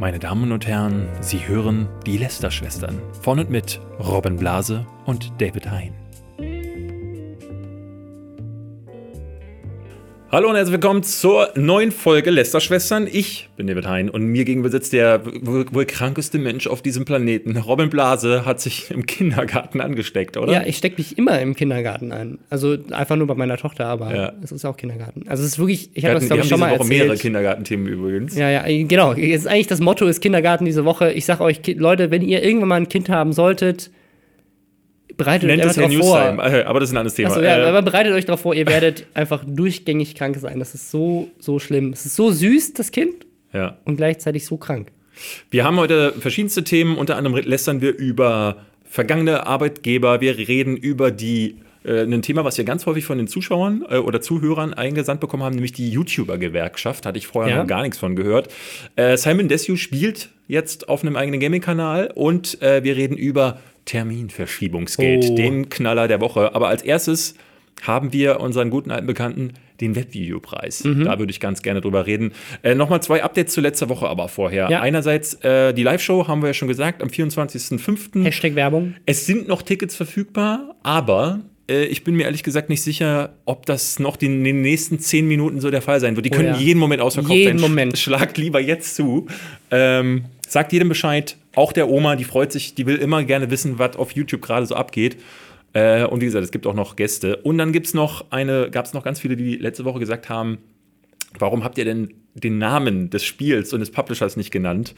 Meine Damen und Herren, Sie hören die Lester-Schwestern von und mit Robin Blase und David Hein. Hallo und herzlich willkommen zur neuen Folge Lester-Schwestern. Ich bin David Hein und mir gegenüber sitzt der wohl, wohl krankeste Mensch auf diesem Planeten. Robin Blase hat sich im Kindergarten angesteckt, oder? Ja, ich stecke mich immer im Kindergarten an. Also einfach nur bei meiner Tochter, aber Ja. es ist auch Kindergarten. Also es ist wirklich, ich habe das glaube ich schon mal diese Woche erzählt. mehrere Kindergartenthemen übrigens. Ja, ja, genau. Jetzt ist eigentlich das Motto ist Kindergarten diese Woche. Ich sag euch, Leute, wenn ihr irgendwann mal ein Kind haben solltet, bereitet Nennt euch darauf vor. Newstime, äh, aber das ist ein anderes Thema. Achso, ja, Äh, aber bereitet euch darauf vor, ihr werdet einfach durchgängig krank sein. Das ist so, so schlimm. Es ist so süß, das Kind, ja. und gleichzeitig so krank. Wir haben heute verschiedenste Themen, unter anderem lästern wir über vergangene Arbeitgeber, wir reden über die äh, ein Thema, was wir ganz häufig von den Zuschauern äh, oder Zuhörern eingesandt bekommen haben, nämlich die YouTuber-Gewerkschaft. Hatte ich vorher Ja. noch gar nichts von gehört. Äh, Simon Desue spielt jetzt auf einem eigenen Gaming-Kanal und äh, wir reden über Terminverschiebungsgeld, Oh. den Knaller der Woche. Aber als erstes haben wir unseren guten alten Bekannten den Webvideopreis. Mhm. Da würde ich ganz gerne drüber reden. Äh, Nochmal zwei Updates zu letzter Woche aber vorher. Ja. Einerseits äh, die Live-Show, haben wir ja schon gesagt, am 24.05. Hashtag Werbung. Es sind noch Tickets verfügbar, aber äh, ich bin mir ehrlich gesagt nicht sicher, ob das noch in den nächsten zehn Minuten so der Fall sein wird. Die Oh können ja. jeden Moment ausverkauft Jeden sein. Sch- Moment. Schlagt lieber jetzt zu. Ähm, sagt jedem Bescheid, auch der Oma, die freut sich, die will immer gerne wissen, was auf YouTube gerade so abgeht. Äh, und wie gesagt, es gibt auch noch Gäste. Und dann gibt's noch eine, gab es noch ganz viele, die letzte Woche gesagt haben, warum habt ihr denn den Namen des Spiels und des Publishers nicht genannt?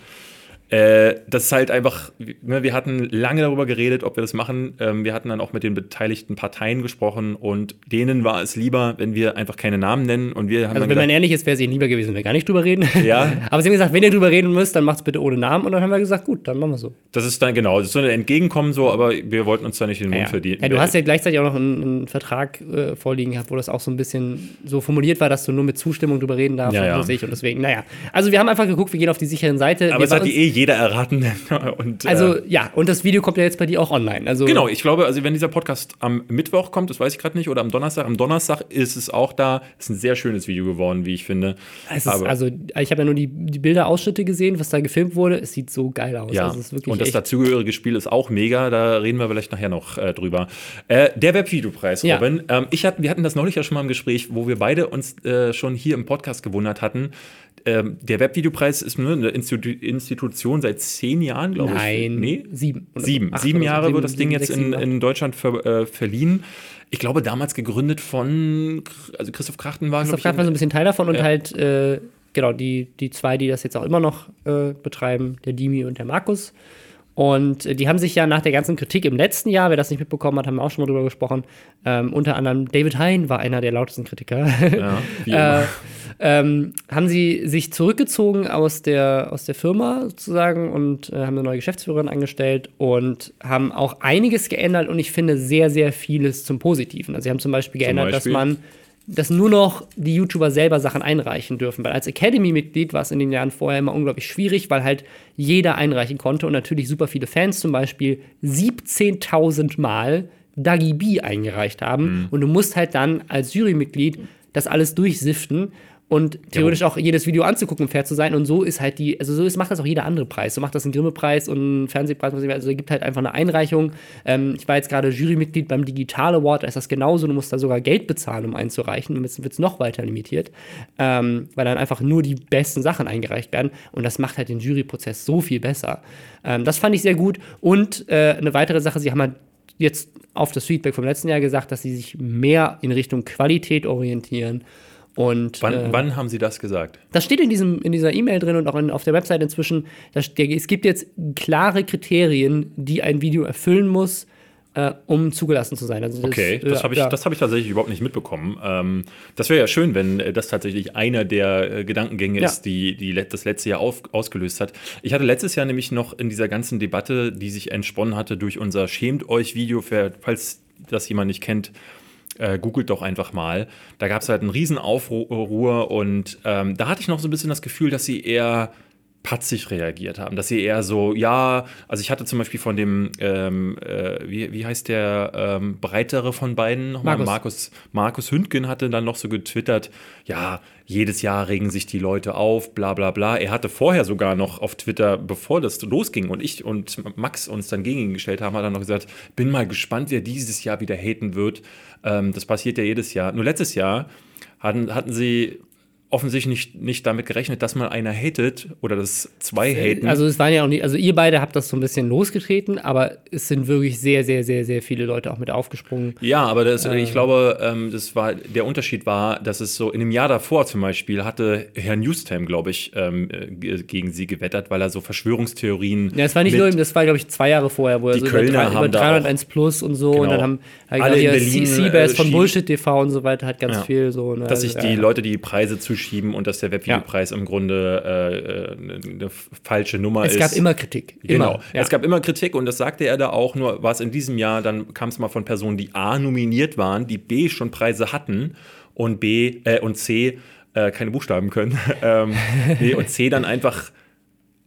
Äh, das ist halt einfach, ne, wir hatten lange darüber geredet, ob wir das machen. Ähm, wir hatten dann auch mit den beteiligten Parteien gesprochen und denen war es lieber, wenn wir einfach keine Namen nennen. Und wir haben Also wenn man gesagt, ehrlich ist, wäre es ihnen lieber gewesen, wenn wir gar nicht drüber reden. Ja. Aber sie haben gesagt, wenn ihr drüber reden müsst, dann macht's bitte ohne Namen. Und dann haben wir gesagt, gut, dann machen wir so. das ist dann genau, das ist so ein Entgegenkommen so, aber wir wollten uns da nicht den Mund Ja. verdienen. ja, du hast ja gleichzeitig auch noch einen, einen Vertrag äh, vorliegen gehabt, wo das auch so ein bisschen so formuliert war, dass du nur mit Zustimmung drüber reden darfst Ja, und ja. Und deswegen, naja. Also wir haben einfach geguckt, wir gehen auf die sicheren Seite. aber es hat uns, eh jeder erraten. und, Also äh, ja, und das Video kommt ja jetzt bei dir auch online. Also Genau, ich glaube, also wenn dieser Podcast am Mittwoch kommt, das weiß ich gerade nicht, oder am Donnerstag, am Donnerstag ist es auch da. Ist ein sehr schönes Video geworden, wie ich finde. Es ist, also ich habe ja nur die, die Bilder-Ausschnitte gesehen, was da gefilmt wurde. Es sieht so geil aus. Ja, Also, es und das dazugehörige Spiel ist auch mega, da reden wir vielleicht nachher noch äh, drüber. Äh, der Webvideopreis, Ja. Robin. Ähm, ich hatten, wir hatten das neulich ja schon mal im Gespräch, wo wir beide uns äh, schon hier im Podcast gewundert hatten. Ähm, der Webvideopreis ist ne, eine Institu Institution seit zehn Jahren, glaube ich. Nein, Nee? sieben. Sieben. Sieben oder so. Jahre Sieben, wird das Ding sieben, jetzt sechs, in, in Deutschland ver, äh, verliehen. Ich glaube, damals gegründet von also Christoph Krachten war, Christoph Kraft war so ein bisschen Teil davon und Ja. halt, äh, genau, die, die zwei, die das jetzt auch immer noch äh, betreiben, der Dimi und der Markus. Und äh, die haben sich ja nach der ganzen Kritik im letzten Jahr, wer das nicht mitbekommen hat, haben wir auch schon mal drüber gesprochen, ähm, unter anderem David Hein war einer der lautesten Kritiker. Ja, äh, ähm, haben sie sich zurückgezogen aus der, aus der Firma sozusagen und äh, haben eine neue Geschäftsführerin angestellt und haben auch einiges geändert und ich finde sehr, sehr vieles zum Positiven. Also sie haben zum Beispiel geändert, Beispiel? dass man dass nur noch die YouTuber selber Sachen einreichen dürfen. Weil als Academy-Mitglied war es in den Jahren vorher immer unglaublich schwierig, weil halt jeder einreichen konnte und natürlich super viele Fans zum Beispiel 17.000 Mal Dagi B eingereicht haben. Mhm. Und du musst halt dann als Jurymitglied das alles durchsiften und theoretisch auch jedes Video anzugucken, um fair zu sein. Und so ist halt die, also so ist, macht das auch jeder andere Preis. So macht das ein Grimme-Preis und einen Fernsehpreis. Also es gibt halt einfach eine Einreichung. Ähm, ich war jetzt gerade Jurymitglied beim Digital Award, da ist das genauso. Du musst da sogar Geld bezahlen, um einzureichen. Und jetzt wird es noch weiter limitiert, ähm, weil dann einfach nur die besten Sachen eingereicht werden. Und das macht halt den Juryprozess so viel besser. Ähm, das fand ich sehr gut. Und äh, eine weitere Sache, sie haben halt jetzt auf das Feedback vom letzten Jahr gesagt, dass sie sich mehr in Richtung Qualität orientieren. Und wann, äh, wann haben Sie das gesagt? das steht in, diesem, in dieser E-Mail drin und auch in, auf der Website inzwischen. Da, ste- es gibt jetzt klare Kriterien, die ein Video erfüllen muss, äh, um zugelassen zu sein. Also das, Okay, äh, das habe ich, ja. das hab ich tatsächlich überhaupt nicht mitbekommen. Ähm, das wäre ja schön, wenn äh, das tatsächlich einer der äh, Gedankengänge Ja. ist, die, die das letzte Jahr auf, ausgelöst hat. Ich hatte letztes Jahr nämlich noch in dieser ganzen Debatte, die sich entsponnen hatte durch unser Schämt euch Video, für, falls das jemand nicht kennt, äh, googelt doch einfach mal. Da gab es halt einen riesen Aufruhr und ähm, da hatte ich noch so ein bisschen das Gefühl, dass sie eher patzig reagiert haben, dass sie eher so, ja, also ich hatte zum Beispiel von dem, ähm, äh, wie, wie heißt der ähm, breitere von beiden? Nochmal? Markus. Markus. Markus Hündgen hatte dann noch so getwittert, ja, jedes Jahr regen sich die Leute auf, bla bla bla. Er hatte vorher sogar noch auf Twitter, bevor das losging und ich und Max uns dann gegen ihn gestellt haben, hat er noch gesagt, bin mal gespannt, wer dieses Jahr wieder haten wird. Ähm, das passiert ja jedes Jahr. Nur letztes Jahr hatten, hatten sie offensichtlich nicht, nicht damit gerechnet, dass mal einer hatet oder dass zwei haten. Also es waren ja auch nicht, also ihr beide habt das so ein bisschen losgetreten, aber es sind wirklich sehr, sehr, sehr, sehr viele Leute auch mit aufgesprungen. Ja, aber das, ich glaube, ähm, das war, der Unterschied war, dass es so in dem Jahr davor zum Beispiel hatte Herr Newstam, glaube ich, ähm, äh, ge- gegen sie gewettert, weil er so Verschwörungstheorien. Ja, es war nicht nur, das war, glaube ich, zwei Jahre vorher, wo er Die so Kölner über, haben über da 301 Plus und so und Genau. dann haben halt Alle C- Berlin, Seabass äh, von Bullshit TV und so weiter hat ganz Ja. viel so. Ne, dass sich also, die ja. Leute die Preise zuschieben und dass der Webvideopreis im Grunde äh, äh, eine, falsche Nummer Es ist. gab immer Kritik. Genau. Immer. Ja. Es gab immer Kritik und das sagte er da auch, nur war es in diesem Jahr, dann kam es mal von Personen, die A nominiert waren, die B schon Preise hatten und B äh, und C äh, keine Buchstaben können. ähm, nee, und C dann einfach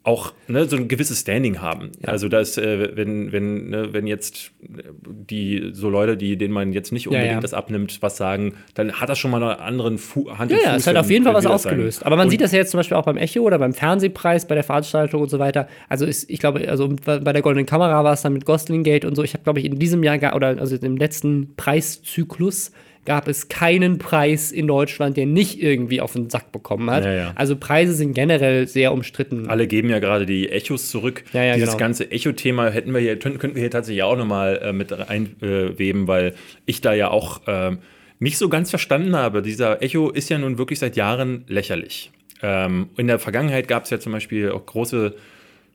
auch ne, so ein gewisses Standing haben. Also dass, äh, wenn, wenn, ne, wenn jetzt äh, die so Leute, die, denen man jetzt nicht unbedingt ja. das abnimmt, was sagen, dann hat das schon mal einen anderen Fu Hand Ja, ja, es hat auf jeden Fall was das sagen. ausgelöst. Aber man Und- sieht das ja jetzt zum Beispiel auch beim Echo oder beim Fernsehpreis, bei der Veranstaltung und so weiter. Also ist, ich glaube, also bei der Goldenen Kamera war es dann mit Gosling Gate und so. Ich habe, glaube ich, in diesem Jahr oder also im letzten Preiszyklus gab es keinen Preis in Deutschland, der nicht irgendwie auf den Sack bekommen hat. Ja, ja. Also Preise sind generell sehr umstritten. Alle geben ja gerade die Echos zurück. Ja, Dieses genau. ganze Echo-Thema hätten wir hier, könnten wir hier tatsächlich auch nochmal äh, mit reinweben, weil ich da ja auch ähm, nicht so ganz verstanden habe. Dieser Echo ist ja nun wirklich seit Jahren lächerlich. Ähm, in der Vergangenheit gab es ja zum Beispiel auch große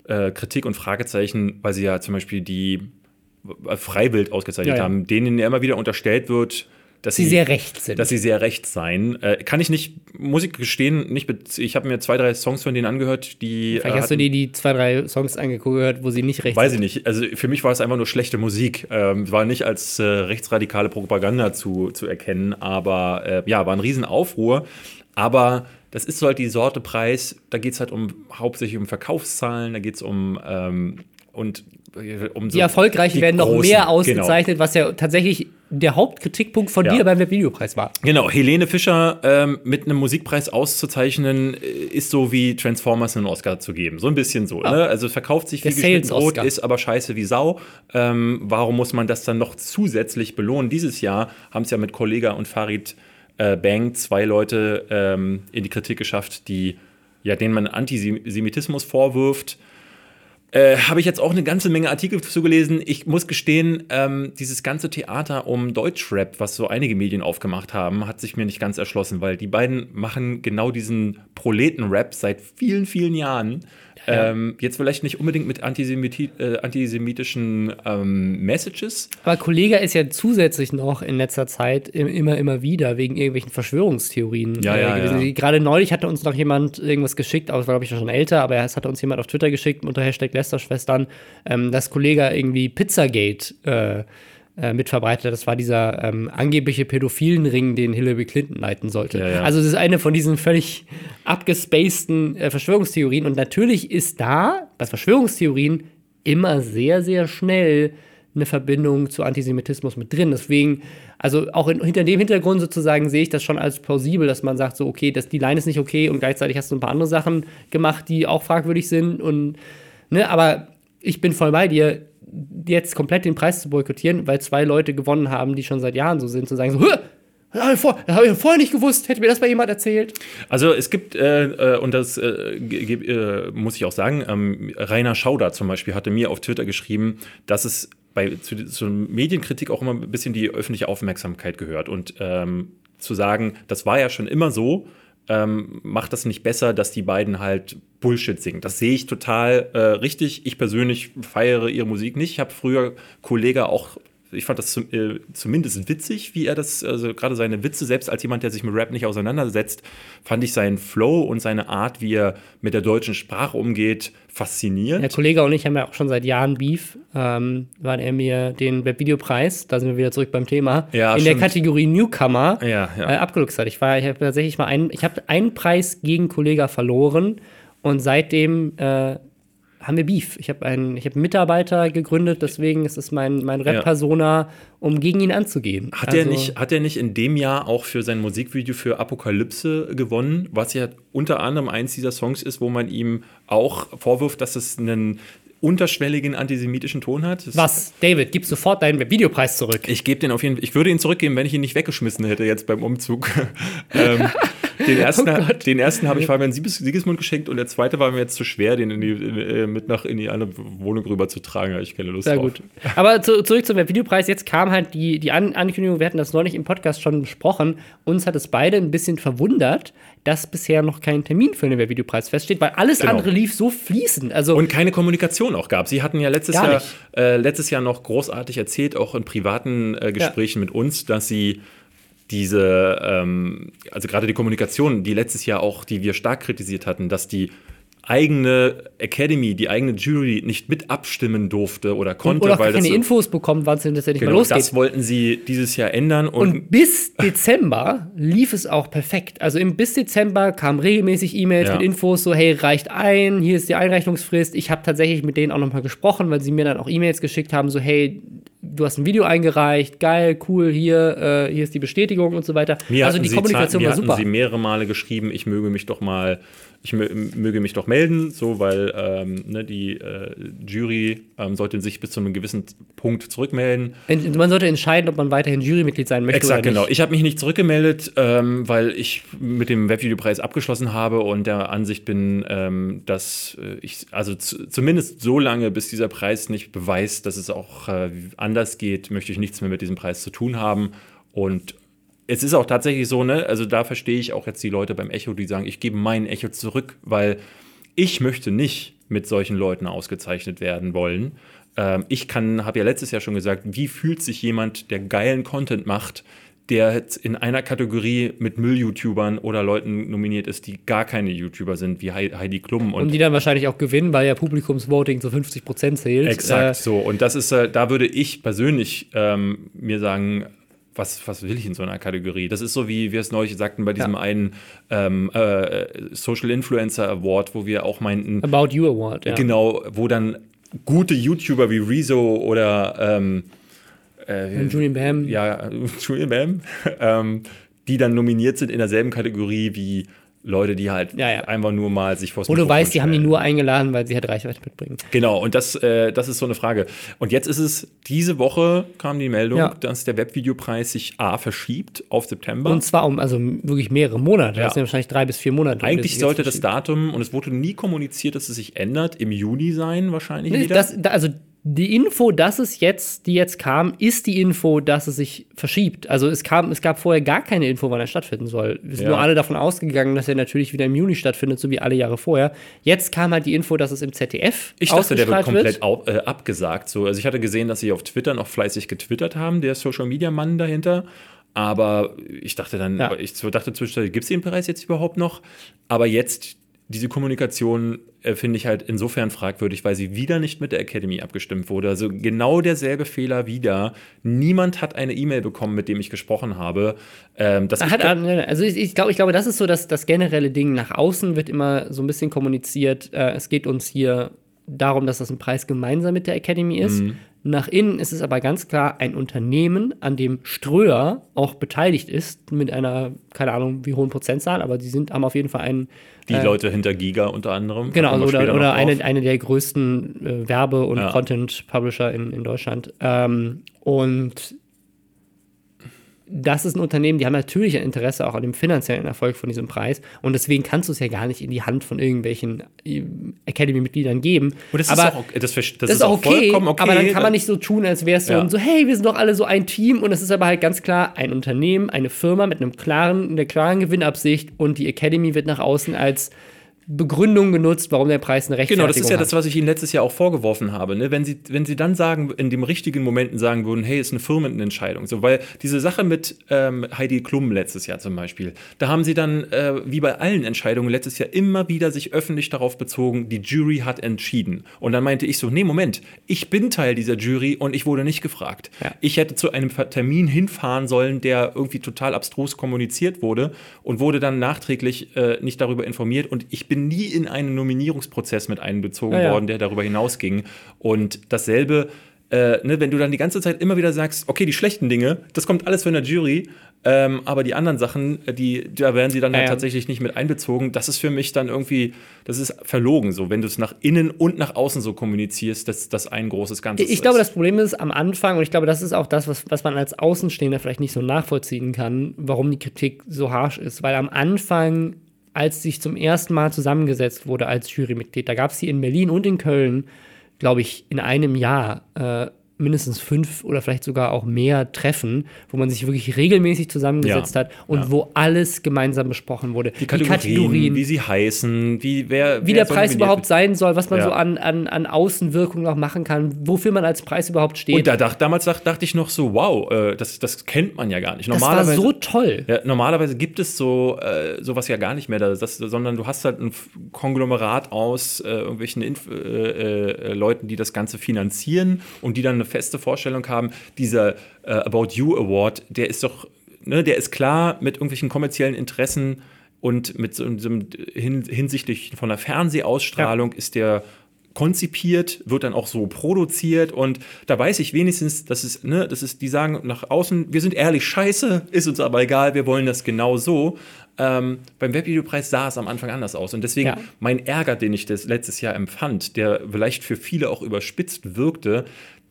äh, Kritik und Fragezeichen, weil sie ja zum Beispiel die äh, Freiwild ausgezeichnet Ja, ja. haben, denen ja immer wieder unterstellt wird, dass Sie sehr recht sind. dass sie sehr recht seien. Äh, kann ich nicht, muss ich gestehen, nicht ich habe mir zwei, drei Songs von denen angehört, die. Vielleicht äh, hast du dir die zwei, drei Songs angehört, wo sie nicht recht Weiß sind. ich nicht. Also für mich war es einfach nur schlechte Musik. Ähm, war nicht als äh, rechtsradikale Propaganda zu, zu erkennen, aber äh, ja, war ein Riesenaufruhr. Aber das ist so halt die Sorte Preis. Da geht es halt um hauptsächlich um Verkaufszahlen, da geht es um ähm, und äh, um so Die Erfolgreichen die werden noch großen, mehr genau. ausgezeichnet, was ja tatsächlich der Hauptkritikpunkt von Ja. dir beim Webvideopreis war. Genau, Helene Fischer ähm, mit einem Musikpreis auszuzeichnen, äh, ist so wie Transformers einen Oscar zu geben. So ein bisschen so. Ne? Also es verkauft sich wie geschnitten Brot, ist aber scheiße wie Sau. Ähm, warum muss man das dann noch zusätzlich belohnen? Dieses Jahr haben es ja mit Kollega und Farid äh, Bang zwei Leute ähm, in die Kritik geschafft, die ja, denen man Antisemitismus vorwirft. Äh, Habe ich jetzt auch eine ganze Menge Artikel zugelesen. Ich muss gestehen, ähm, dieses ganze Theater um Deutschrap, was so einige Medien aufgemacht haben, hat sich mir nicht ganz erschlossen, weil die beiden machen genau diesen Proleten-Rap seit vielen, vielen Jahren. Ähm, jetzt vielleicht nicht unbedingt mit Antisemiti äh, antisemitischen ähm, Messages. Aber Kollega ist ja zusätzlich noch in letzter Zeit im- immer, immer wieder wegen irgendwelchen Verschwörungstheorien Ja, ja, gewesen. ja. Gerade neulich hatte uns noch jemand irgendwas geschickt, aber es war, glaube ich, schon älter, aber es hatte uns jemand auf Twitter geschickt unter Hashtag Lästerschwestern, ähm, dass Kollega irgendwie Pizzagate äh, äh, mitverbreitet hat. Das war dieser ähm, angebliche Pädophilenring, den Hillary Clinton leiten sollte. Ja, ja. Also es ist eine von diesen völlig abgespaceden äh, Verschwörungstheorien. Und natürlich ist da bei Verschwörungstheorien immer sehr, sehr schnell eine Verbindung zu Antisemitismus mit drin. Deswegen, also auch in, hinter dem Hintergrund sozusagen sehe ich das schon als plausibel, dass man sagt, so, okay, das, die Line ist nicht okay und gleichzeitig hast du ein paar andere Sachen gemacht, die auch fragwürdig sind. Und, ne, aber ich bin voll bei dir, jetzt komplett den Preis zu boykottieren, weil zwei Leute gewonnen haben, die schon seit Jahren so sind, zu sagen, so, "Hä? das habe ich, vorher nicht gewusst, hätte mir das mal jemand erzählt. Also es gibt, äh, äh, und das äh, äh, muss ich auch sagen, ähm, Rainer Schauder zum Beispiel hatte mir auf Twitter geschrieben, dass es bei, zu, zur Medienkritik auch immer ein bisschen die öffentliche Aufmerksamkeit gehört. Und ähm, zu sagen, das war ja schon immer so, ähm, macht das nicht besser, dass die beiden halt Bullshit singen. Das sehe ich total äh, richtig. Ich persönlich feiere ihre Musik nicht. Ich habe früher Kollege auch ich fand das äh, zumindest witzig, wie er das, also gerade seine Witze, selbst als jemand, der sich mit Rap nicht auseinandersetzt, fand ich seinen Flow und seine Art, wie er mit der deutschen Sprache umgeht, faszinierend. Der Kollege und ich haben ja auch schon seit Jahren Beef, ähm, weil er mir den Webvideopreis, da sind wir wieder zurück beim Thema, Ja, in der stimmt. Kategorie Newcomer Ja, ja. Äh, abgeluchst hat. Ich war, ich habe tatsächlich mal einen, ich habe einen Preis gegen Kollege verloren Und seitdem äh, haben wir Beef. Ich habe einen, ich hab einen Mitarbeiter gegründet, deswegen ist es mein, mein Rap-Persona, um gegen ihn anzugehen. Hat, er nicht, hat er nicht in dem Jahr auch für sein Musikvideo für Apokalypse gewonnen, was ja unter anderem eins dieser Songs ist, wo man ihm auch vorwirft, dass es einen unterschwelligen antisemitischen Ton hat. Das Was? David, gib sofort deinen Videopreis zurück. Ich gebe den auf jeden Fall. Ich würde ihn zurückgeben, wenn ich ihn nicht weggeschmissen hätte jetzt beim Umzug. ähm, den ersten, Oh den ersten habe ich Fabian Sigismund geschenkt und der zweite war mir jetzt zu schwer, den in die, äh, mit nach in die andere Wohnung rüber zu tragen. Ich keine Lust Sehr drauf. gut. Aber zu, zurück zum Videopreis. Jetzt kam halt die, die An Ankündigung, wir hatten das neulich im Podcast schon besprochen. Uns hat es beide ein bisschen verwundert, dass bisher noch kein Termin für den Videopreis feststeht, weil alles Genau. andere lief so fließend. Also Und keine Kommunikation auch gab. Sie hatten ja letztes Jahr, äh, letztes Jahr noch großartig erzählt, auch in privaten äh, Gesprächen mit uns, dass sie diese, ähm, also gerade die Kommunikation, die letztes Jahr auch, die wir stark kritisiert hatten, dass die eigene Academy, die eigene Jury nicht mit abstimmen durfte oder konnte, oder auch weil keine das Infos bekommen, wann es denn tatsächlich genau, mal losgeht. das wollten sie dieses Jahr ändern und, Und bis Dezember lief es auch perfekt. Also im, bis Dezember kamen regelmäßig E-Mails Ja. mit Infos, so hey, reicht ein, hier ist die Einreichungsfrist. Ich habe tatsächlich mit denen auch nochmal gesprochen, weil sie mir dann auch E-Mails geschickt haben, so hey, du hast ein Video eingereicht, geil, cool, hier, äh, hier ist die Bestätigung und so weiter. Mir also die sie Kommunikation mir war super. hatten sie mehrere Male geschrieben, ich möge mich doch mal, ich mö möge mich doch melden, so, weil ähm, ne, die äh, Jury ähm, sollte sich bis zu einem gewissen Punkt zurückmelden. Man sollte entscheiden, ob man weiterhin Jurymitglied sein möchte Exakt, oder nicht. genau. Ich habe mich nicht zurückgemeldet, ähm, weil ich mit dem Webvideopreis abgeschlossen habe und der Ansicht bin, ähm, dass äh, ich, also zu, zumindest so lange, bis dieser Preis nicht beweist, dass es auch äh, anders geht, möchte ich nichts mehr mit diesem Preis zu tun haben. Und es ist auch tatsächlich so, ne, also da verstehe ich auch jetzt die Leute beim Echo, die sagen, ich gebe mein Echo zurück, weil ich möchte nicht mit solchen Leuten ausgezeichnet werden wollen. Ähm, ich kann, habe ja letztes Jahr schon gesagt, wie fühlt sich jemand, der geilen Content macht, der jetzt in einer Kategorie mit Müll-YouTubern oder Leuten nominiert ist, die gar keine YouTuber sind, wie Hei- Heidi Klum Und die dann wahrscheinlich auch gewinnen, weil ja Publikumsvoting zu 50 Prozent zählt. Exakt, Äh, so. Und das ist, äh, da würde ich persönlich ähm, mir sagen, was, was will ich in so einer Kategorie? Das ist so, wie wir es neulich sagten bei diesem Ja. einen ähm, äh, Social Influencer Award, wo wir auch meinten, About You Award, ja. genau, wo dann gute YouTuber wie Rezo oder ähm, äh, Julian Bam. ja, Julian Bam, ähm, die dann nominiert sind in derselben Kategorie wie Leute, die halt Ja, ja. einfach nur mal sich vors Wo du weißt, die haben die stellen. nur eingeladen, weil sie halt Reichweite mitbringen. Genau, und das, äh, das ist so eine Frage. Und jetzt ist es, diese Woche kam die Meldung, Ja. dass der Webvideopreis sich A verschiebt auf September. Und zwar um also wirklich mehrere Monate. Ja. Das sind wahrscheinlich drei bis vier Monate. Eigentlich jetzt sollte das. Datum, und es wurde nie kommuniziert, dass es sich ändert, im Juni sein, wahrscheinlich Nee, wieder. das, da, also die Info, dass es jetzt, die jetzt kam, ist die Info, dass es sich verschiebt. Also es kam, es gab vorher gar keine Info, wann er stattfinden soll. Wir sind Ja. nur alle davon ausgegangen, dass er natürlich wieder im Juni stattfindet, so wie alle Jahre vorher. Jetzt kam halt die Info, dass es im ZDF ich dachte, der wird komplett au- äh, abgesagt. So, also ich hatte gesehen, dass sie auf Twitter noch fleißig getwittert haben, der Social Media Mann dahinter. Aber ich dachte dann, Ja. ich dachte zwischendurch, gibt es den Preis jetzt überhaupt noch? Aber jetzt, diese Kommunikation äh, finde ich halt insofern fragwürdig, weil sie wieder nicht mit der Academy abgestimmt wurde. Also genau derselbe Fehler wieder. Niemand hat eine E-Mail bekommen, mit dem ich gesprochen habe. Ähm, dass ich Hat, also ich, ich, glaube, ich glaube, das ist so das, das generelle Ding. Nach außen wird immer so ein bisschen kommuniziert, äh, es geht uns hier darum, dass das ein Preis gemeinsam mit der Academy ist. Mhm. Nach innen ist es aber ganz klar ein Unternehmen, an dem Ströer auch beteiligt ist, mit einer, keine Ahnung, wie hohen Prozentzahl, aber die sind, haben auf jeden Fall einen, die Leute hinter Giga unter anderem. genau, wir oder, oder eine, eine der größten äh, Werbe- und Ja. Content-Publisher in, in Deutschland. Ähm, und das ist ein Unternehmen, die haben natürlich ein Interesse auch an dem finanziellen Erfolg von diesem Preis. Und deswegen kannst du es ja gar nicht in die Hand von irgendwelchen äh, Academy-Mitgliedern geben. Und das aber ist auch, das, das, das ist auch okay, vollkommen okay. aber dann kann man nicht so tun, als wäre es so, Ja. so, hey, wir sind doch alle so ein Team und es ist aber halt ganz klar ein Unternehmen, eine Firma mit einem klaren, einer klaren Gewinnabsicht und die Academy wird nach außen als Begründung genutzt, warum der Preis eine Rechtfertigung Genau, das ist ja hat. das, was ich Ihnen letztes Jahr auch vorgeworfen habe. Ne? Wenn, Sie, wenn Sie dann sagen, in dem richtigen Momenten sagen würden, hey, ist eine Firmenentscheidung. So, weil diese Sache mit ähm, Heidi Klum letztes Jahr zum Beispiel, da haben Sie dann, äh, wie bei allen Entscheidungen letztes Jahr, immer wieder sich öffentlich darauf bezogen, die Jury hat entschieden. Und dann meinte ich so, nee, Moment, ich bin Teil dieser Jury und ich wurde nicht gefragt. Ja. Ich hätte zu einem Termin hinfahren sollen, der irgendwie total abstrus kommuniziert wurde und wurde dann nachträglich äh, nicht darüber informiert. Und ich bin bin nie in einen Nominierungsprozess mit einbezogen Ja, ja. worden, der darüber hinausging. Und dasselbe, äh, ne, wenn du dann die ganze Zeit immer wieder sagst, okay, die schlechten Dinge, das kommt alles von der Jury, ähm, aber die anderen Sachen, äh, die, da werden sie dann halt ja. tatsächlich nicht mit einbezogen. Das ist für mich dann irgendwie, das ist verlogen so, wenn du es nach innen und nach außen so kommunizierst, dass das ein großes Ganzes Ich glaube, ist. das Problem ist am Anfang, und ich glaube, das ist auch das, was, was man als Außenstehender vielleicht nicht so nachvollziehen kann, warum die Kritik so harsch ist. Weil am Anfang, als sich zum ersten Mal zusammengesetzt wurde als Jurymitglied, da gab es hier in Berlin und in Köln, glaube ich, in einem Jahr äh, mindestens fünf oder vielleicht sogar auch mehr Treffen, wo man sich wirklich regelmäßig zusammengesetzt Ja, hat und ja. wo alles gemeinsam besprochen wurde. die Kategorien, wie sie heißen, wie, wer, wie wer der Preis überhaupt sein soll, was man Ja. so an, an, an Außenwirkung noch machen kann, wofür man als Preis überhaupt steht. Und da damals dacht, dachte ich noch so, wow, äh, das, das kennt man ja gar nicht. das war Normalerweise, so toll. normalerweise gibt es so äh, sowas ja gar nicht mehr, das, das, sondern du hast halt ein Konglomerat aus äh, irgendwelchen Inf äh, äh, Leuten, die das Ganze finanzieren und die dann eine feste Vorstellung haben. Dieser äh, About You Award, der ist doch, ne, der ist klar mit irgendwelchen kommerziellen Interessen und mit so einem hin, hinsichtlich von der Fernsehausstrahlung ist der konzipiert, wird dann auch so produziert und da weiß ich wenigstens, dass es, ne, das ist, die sagen nach außen, wir sind ehrlich scheiße, ist uns aber egal, wir wollen das genau so. Ähm, beim Webvideopreis sah es am Anfang anders aus und deswegen Ja. mein Ärger, den ich das letztes Jahr empfand, der vielleicht für viele auch überspitzt wirkte,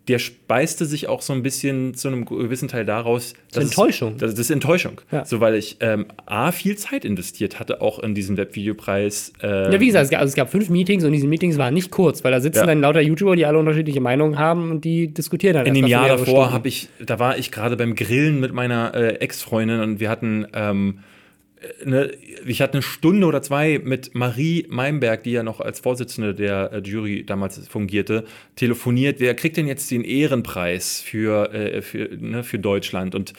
der speiste sich auch so ein bisschen zu einem gewissen Teil daraus. dass es- Enttäuschung. Das, das ist Enttäuschung. Ja. So, weil ich ähm, A, viel Zeit investiert hatte, auch in diesen Webvideopreis. Äh, Ja, wie gesagt, es gab, also es gab fünf Meetings und diese Meetings waren nicht kurz, weil da sitzen Ja. dann lauter YouTuber, die alle unterschiedliche Meinungen haben und die diskutieren dann In dem Jahr davor habe ich, da war ich gerade beim Grillen mit meiner äh, Ex-Freundin und wir hatten, ähm, äh, ne, ich hatte eine Stunde oder zwei mit Marie Meimberg, die ja noch als Vorsitzende der äh, Jury damals fungierte, telefoniert. Wer kriegt denn jetzt den Ehrenpreis für, äh, für, ne, für Deutschland? Und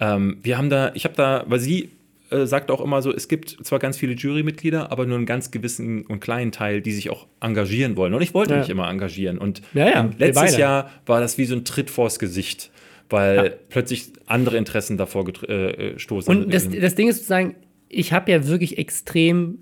ähm, wir haben da, ich habe da, weil sie äh, sagt auch immer so, es gibt zwar ganz viele Jurymitglieder, aber nur einen ganz gewissen und kleinen Teil, die sich auch engagieren wollen. Und ich wollte Ja. mich immer engagieren. Und Ja, ja, letztes. Jahr war das wie so ein Tritt vors Gesicht, weil Ja. plötzlich andere Interessen davor getr- äh, äh, stoßen. Und das, das Ding ist sozusagen, ich habe ja wirklich extrem,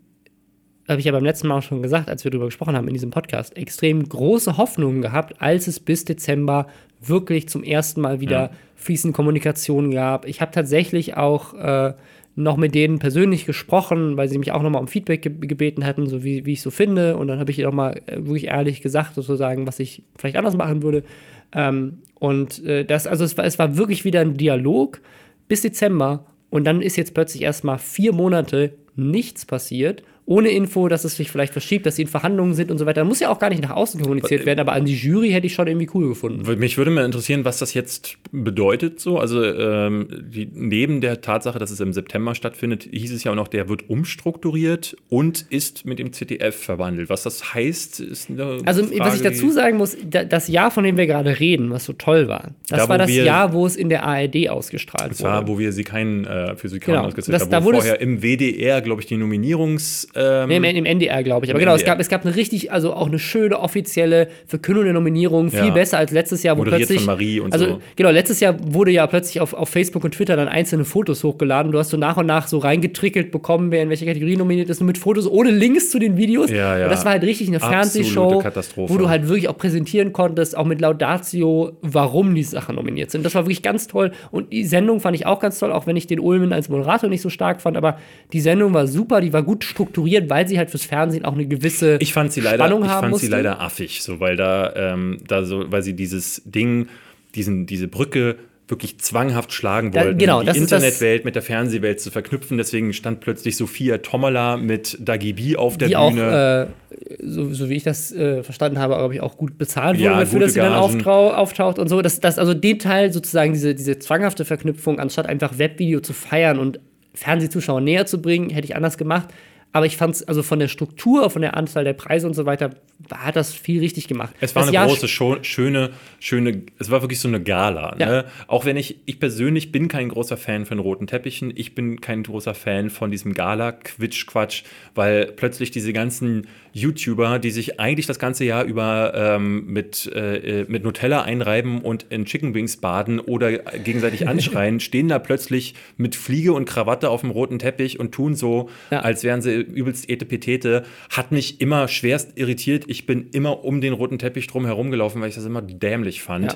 habe ich ja beim letzten Mal auch schon gesagt, als wir darüber gesprochen haben in diesem Podcast, extrem große Hoffnungen gehabt, als es bis Dezember wirklich zum ersten Mal wieder Ja. fließende Kommunikation gab. Ich habe tatsächlich auch äh, noch mit denen persönlich gesprochen, weil sie mich auch nochmal um Feedback ge gebeten hatten, so wie, wie ich so finde. Und dann habe ich ihr auch mal äh, wirklich ehrlich gesagt, sozusagen, was ich vielleicht anders machen würde. Ähm, und äh, das, also es war, es war wirklich wieder ein Dialog bis Dezember. Und dann ist jetzt plötzlich erstmal vier Monate nichts passiert. Ohne Info, dass es sich vielleicht verschiebt, dass sie in Verhandlungen sind und so weiter. Da muss ja auch gar nicht nach außen kommuniziert werden, aber an die Jury hätte ich schon irgendwie cool gefunden. Mich würde mal interessieren, was das jetzt bedeutet. So, also ähm, die, neben der Tatsache, dass es im September stattfindet, hieß es ja auch noch, der wird umstrukturiert und ist mit dem ZDF verwandelt. Was das heißt, ist eine Also, Frage, was ich dazu sagen muss, da, das Jahr, von dem wir gerade reden, was so toll war, das Da, war das wir- Jahr, wo es in der ARD ausgestrahlt Das wurde. war, wo wir sie keinen äh, für sie Genau. Das- haben. da Wo es- vorher im WDR, glaube ich, die Nominierungs. Ähm, Nee, im, NDR, glaube ich. Aber genau, es gab, es gab eine richtig, also auch eine schöne offizielle Verkündung der Nominierung, viel Ja. besser als letztes Jahr, wo Moderiert plötzlich. von Marie und also, so. genau, letztes Jahr wurde ja plötzlich auf, auf Facebook und Twitter dann einzelne Fotos hochgeladen. Du hast so nach und nach so reingetrickelt bekommen, wer in welche Kategorie nominiert ist, nur mit Fotos ohne Links zu den Videos. Ja, ja. Und das war halt richtig eine Fernsehshow, Katastrophe. wo du halt wirklich auch präsentieren konntest, auch mit Laudatio, warum die Sachen nominiert sind. Das war wirklich ganz toll. Und die Sendung fand ich auch ganz toll, auch wenn ich den Ulmen als Moderator nicht so stark fand. Aber die Sendung war super, die war gut strukturiert, weil sie halt fürs Fernsehen auch eine gewisse Ich fand sie leider, Spannung ich haben fand musste. sie leider affig, so weil da, ähm, da so, weil sie dieses Ding, diesen, diese Brücke wirklich zwanghaft schlagen Da- wollten, genau, die Internetwelt mit der Fernsehwelt zu verknüpfen. Deswegen stand plötzlich Sophia Tomala mit Dagi B auf der die auch, Bühne. äh, so, so wie ich das äh, verstanden habe, glaube ich, auch gut bezahlt wurde Ja, dafür, dass sie dann auftrau auftaucht und so. Das, das, also den Teil sozusagen, diese, diese zwanghafte Verknüpfung, anstatt einfach Webvideo zu feiern und Fernsehzuschauer näher zu bringen, hätte ich anders gemacht. Aber ich fand es, also von der Struktur, von der Anzahl der Preise und so weiter, hat das viel richtig gemacht. Es war das eine Jahr große, scho- schöne, schöne, es war wirklich so eine Gala. Ja. Ne? Auch wenn ich, ich persönlich bin kein großer Fan von roten Teppichen, ich bin kein großer Fan von diesem Gala-Quitsch-Quatsch, weil plötzlich diese ganzen YouTuber, die sich eigentlich das ganze Jahr über ähm, mit, äh, äh, mit Nutella einreiben und in Chicken Wings baden oder gegenseitig anschreien, stehen da plötzlich mit Fliege und Krawatte auf dem roten Teppich und tun so, Ja. als wären sie übelst Etepetete, hat mich immer schwerst irritiert. Ich bin immer um den roten Teppich drum herum gelaufen, weil ich das immer dämlich fand.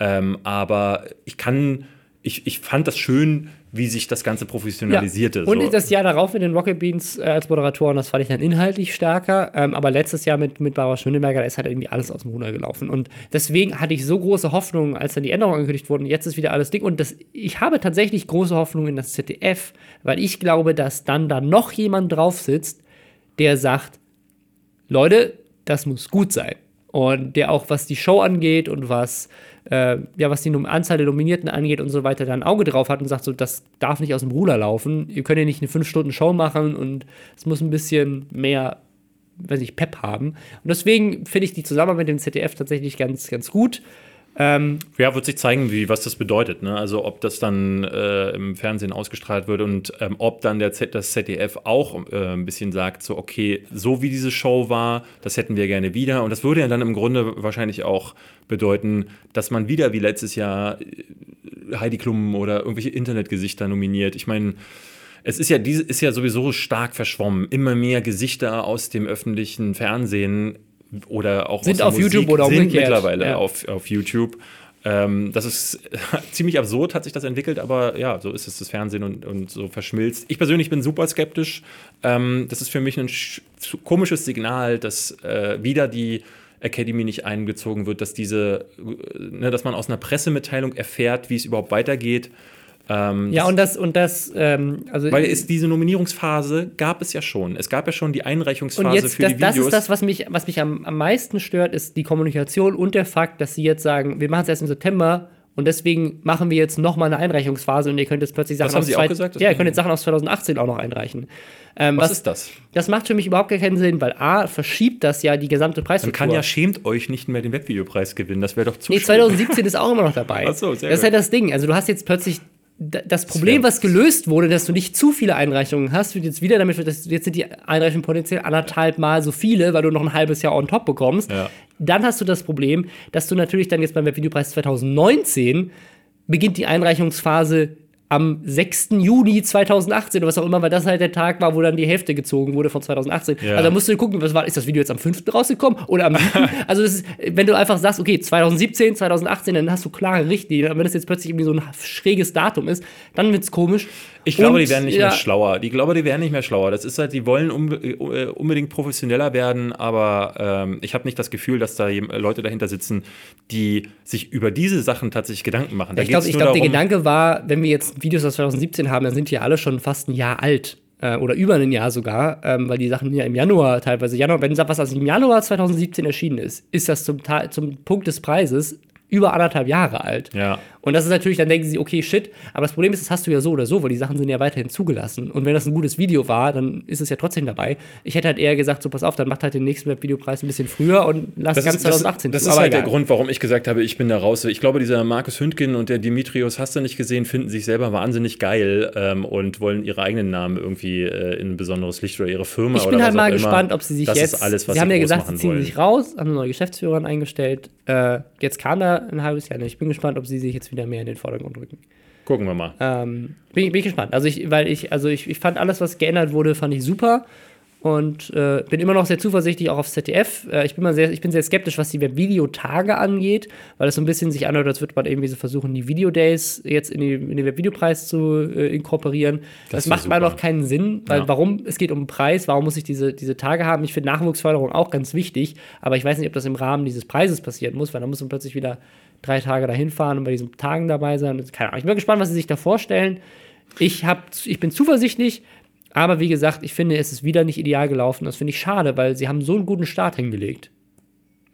Ja. Ähm, aber ich kann, ich, ich fand das schön, wie sich das Ganze professionalisierte. Ja. Und so. das Jahr darauf mit den Rocket Beans äh, als Moderatoren, das fand ich dann inhaltlich stärker. Ähm, aber letztes Jahr mit, mit Barbara Schöneberger, da ist halt irgendwie alles aus dem Ruder gelaufen. Und deswegen hatte ich so große Hoffnung, als dann die Änderungen angekündigt wurden. Jetzt ist wieder alles dick. Und das, ich habe tatsächlich große Hoffnung in das ZDF, weil ich glaube, dass dann da noch jemand drauf sitzt, der sagt: Leute, das muss gut sein. Und der auch, was die Show angeht und was äh, ja, was die Anzahl der Nominierten angeht und so weiter, da ein Auge drauf hat und sagt, so, das darf nicht aus dem Ruder laufen. Ihr könnt ja nicht eine 5-Stunden-Show machen und es muss ein bisschen mehr, weiß ich, Pep haben. Und deswegen finde ich die Zusammenarbeit mit dem ZDF tatsächlich ganz, ganz gut. Ähm, ja, wird sich zeigen, wie, was das bedeutet. Ne? Also ob das dann äh, im Fernsehen ausgestrahlt wird und ähm, ob dann der Z das ZDF auch äh, ein bisschen sagt, so okay, so wie diese Show war, das hätten wir gerne wieder. Und das würde ja dann im Grunde wahrscheinlich auch bedeuten, dass man wieder wie letztes Jahr äh, Heidi Klum oder irgendwelche Internetgesichter nominiert. Ich meine, es ist ja, ist ja sowieso stark verschwommen. Immer mehr Gesichter aus dem öffentlichen Fernsehen oder auch sind auf Musik YouTube oder sind mittlerweile ja. auf, auf YouTube. Ähm, das ist ziemlich absurd, hat sich das entwickelt, aber ja, so ist es das Fernsehen und, und so verschmilzt. Ich persönlich bin super skeptisch. Ähm, das ist für mich ein komisches Signal, dass äh, wieder die Academy nicht eingezogen wird, dass diese, äh, ne, dass man aus einer Pressemitteilung erfährt, wie es überhaupt weitergeht. Ähm, ja, und das, und das, ähm, also. Weil es diese Nominierungsphase gab es ja schon. Es gab ja schon die Einreichungsphase und jetzt, für das, die Videos. Das ist das, was mich, was mich am, am meisten stört, ist die Kommunikation und der Fakt, dass sie jetzt sagen, wir machen es erst im September und deswegen machen wir jetzt noch mal eine Einreichungsphase und ihr könnt jetzt plötzlich Sachen Sie auch gesagt? ja, ihr könnt jetzt Sachen aus 2018 auch noch einreichen. Ähm, was, was, ist das? Das macht für mich überhaupt keinen Sinn, weil A, verschiebt das ja die gesamte Preisstruktur. Man kann ja schämt euch nicht mehr den Webvideopreis gewinnen, das wäre doch zu Nee, 2017 ist auch immer noch dabei. Ach so, sehr das ist ja das Ding. Also du hast jetzt plötzlich das Problem, was gelöst wurde, dass du nicht zu viele Einreichungen hast, wird jetzt wieder damit, dass jetzt sind die Einreichungen potenziell anderthalb Mal so viele, weil du noch ein halbes Jahr on top bekommst. Ja. Dann hast du das Problem, dass du natürlich dann jetzt beim Webvideopreis 2019 beginnt die Einreichungsphase am 6. Juni 2018 oder was auch immer, weil das halt der Tag war, wo dann die Hälfte gezogen wurde von 2018. Ja. Also da musst du gucken, was war, ist das Video jetzt am 5. rausgekommen oder am 7.? also ist, wenn du einfach sagst, okay, 2017, 2018, dann hast du klare Richtlinien. wenn das jetzt plötzlich irgendwie so ein schräges Datum ist, dann wird es komisch. Ich glaube, Und, die werden nicht ja, mehr schlauer. Ich glaube, die werden nicht mehr schlauer. Das ist halt, die wollen äh, unbedingt professioneller werden, aber ähm, ich habe nicht das Gefühl, dass da Leute dahinter sitzen, die sich über diese Sachen tatsächlich Gedanken machen. Da ich glaube, glaub, der Gedanke war, wenn wir jetzt Videos aus 2017 haben, dann sind die alle schon fast ein Jahr alt äh, oder über ein Jahr sogar, ähm, weil die Sachen ja im Januar teilweise, Januar, wenn was also im Januar 2017 erschienen ist, ist das zum, zum Punkt des Preises über anderthalb Jahre alt. Ja. Und das ist natürlich, dann denken sie, okay, shit. Aber das Problem ist, das hast du ja so oder so, weil die Sachen sind ja weiterhin zugelassen. Und wenn das ein gutes Video war, dann ist es ja trotzdem dabei. Ich hätte halt eher gesagt, so pass auf, dann macht halt den nächsten Webvideopreis ein bisschen früher und lass das ganz 2018. Das, das ist halt egal. der Grund, warum ich gesagt habe, ich bin da raus. Ich glaube, dieser Markus Hündgen und der Dimitrios hast du nicht gesehen, finden sich selber wahnsinnig geil ähm, und wollen ihre eigenen Namen irgendwie äh, in ein besonderes Licht oder ihre Firma ich oder bin halt mal gespannt, ob sie sich das jetzt. Ist alles, was sie haben ja gesagt, sie ziehen wollen. sich raus, haben eine neue Geschäftsführerin eingestellt. Äh, jetzt kam da ein halbes Jahr. Ich bin gespannt, ob sie sich jetzt wieder mehr in den Vordergrund rücken. Gucken wir mal. Ähm, bin, bin ich gespannt. Also ich, weil ich, also ich, ich fand alles, was geändert wurde, fand ich super und äh, bin immer noch sehr zuversichtlich auch aufs ZDF. Äh, ich bin mal sehr, ich bin sehr skeptisch, was die Webvideotage angeht, weil es so ein bisschen sich anhört, als würde man irgendwie so versuchen, die Videodays jetzt in, die, in den Webvideopreis zu äh, inkorporieren. Das, das macht super. mal noch keinen Sinn, weil ja. warum? Es geht um den Preis, warum muss ich diese, diese Tage haben? Ich finde Nachwuchsförderung auch ganz wichtig, aber ich weiß nicht, ob das im Rahmen dieses Preises passieren muss, weil dann muss man plötzlich wieder drei Tage dahin fahren und bei diesen Tagen dabei sein. Keine Ahnung. Ich bin gespannt, was sie sich da vorstellen. Ich, hab, ich bin zuversichtlich, aber wie gesagt, ich finde, es ist wieder nicht ideal gelaufen. Das finde ich schade, weil sie haben so einen guten Start hingelegt.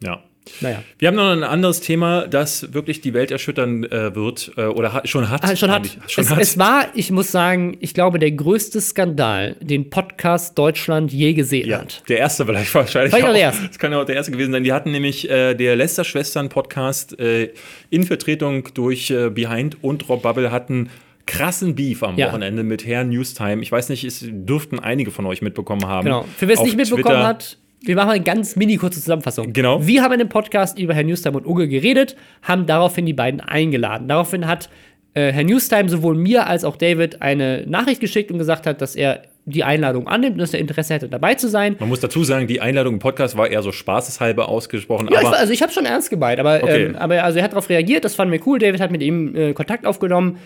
Ja. Naja. Wir haben noch ein anderes Thema, das wirklich die Welt erschüttern äh, wird äh, oder ha schon hat. Ah, schon hat. Schon es, hat. es war, ich muss sagen, ich glaube, der größte Skandal, den Podcast Deutschland je gesehen ja, hat. Der erste vielleicht wahrscheinlich. Vielleicht auch, der erste. Das kann ja auch der erste gewesen sein. Die hatten nämlich äh, der Lester-Schwestern-Podcast äh, in Vertretung durch äh, Behind und Rob Bubble hatten krassen Beef am ja. Wochenende mit Herrn Newstime. Ich weiß nicht, es dürften einige von euch mitbekommen haben. Genau. Für wer es nicht mitbekommen Twitter. hat, wir machen eine ganz mini kurze Zusammenfassung. Genau. Wir haben in dem Podcast über Herrn Newstime und Uge geredet, haben daraufhin die beiden eingeladen. Daraufhin hat äh, Herr Newstime sowohl mir als auch David eine Nachricht geschickt und gesagt hat, dass er die Einladung annimmt, dass er Interesse hätte, dabei zu sein. Man muss dazu sagen, die Einladung im Podcast war eher so spaßeshalber ausgesprochen. Ja, ich, also ich habe schon ernst gemeint, aber, Okay. ähm, aber also er hat darauf reagiert, das fanden wir cool. David hat mit ihm äh, Kontakt aufgenommen.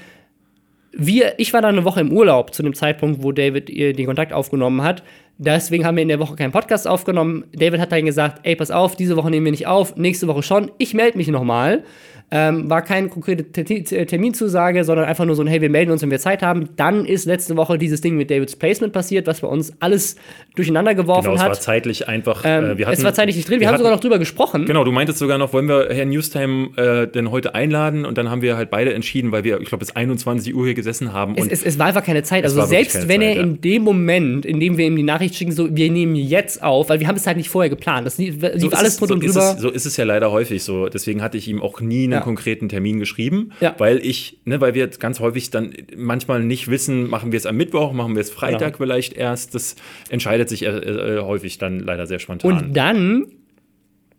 Wir, ich war dann eine Woche im Urlaub zu dem Zeitpunkt, wo David den Kontakt aufgenommen hat. Deswegen haben wir in der Woche keinen Podcast aufgenommen. David hat dann gesagt, ey, pass auf, diese Woche nehmen wir nicht auf, nächste Woche schon. Ich melde mich nochmal. Ähm, war keine konkrete Te- Te- Terminzusage, sondern einfach nur so ein, hey, wir melden uns, wenn wir Zeit haben. Dann ist letzte Woche dieses Ding mit Davids Placement passiert, was bei uns alles durcheinander geworfen genau, es war zeitlich einfach. Ähm, äh, wir hatten, es war zeitlich nicht drin. Wir, haben hatten- sogar noch drüber gesprochen. Genau, du meintest sogar noch, wollen wir Herrn Newstime äh, denn heute einladen? Und dann haben wir halt beide entschieden, weil wir, ich glaube, bis 21 Uhr hier gesessen haben. Es, Und es, es war einfach keine Zeit. Also selbst wenn er Zeit, ja. in dem Moment, in dem wir ihm die Nachricht schicken, so, wir nehmen jetzt auf, weil wir haben es halt nicht vorher geplant. Das lief, lief so ist alles es, drunter so und ist drüber. es, so ist es ja leider häufig so. Deswegen hatte ich ihm auch nie einen Ja. Konkreten Termin geschrieben, weil ich, ne, weil wir ganz häufig dann manchmal nicht wissen, machen wir es am Mittwoch, machen wir es Freitag Genau. vielleicht erst. Das entscheidet sich äh, äh, häufig dann leider sehr spontan. Und dann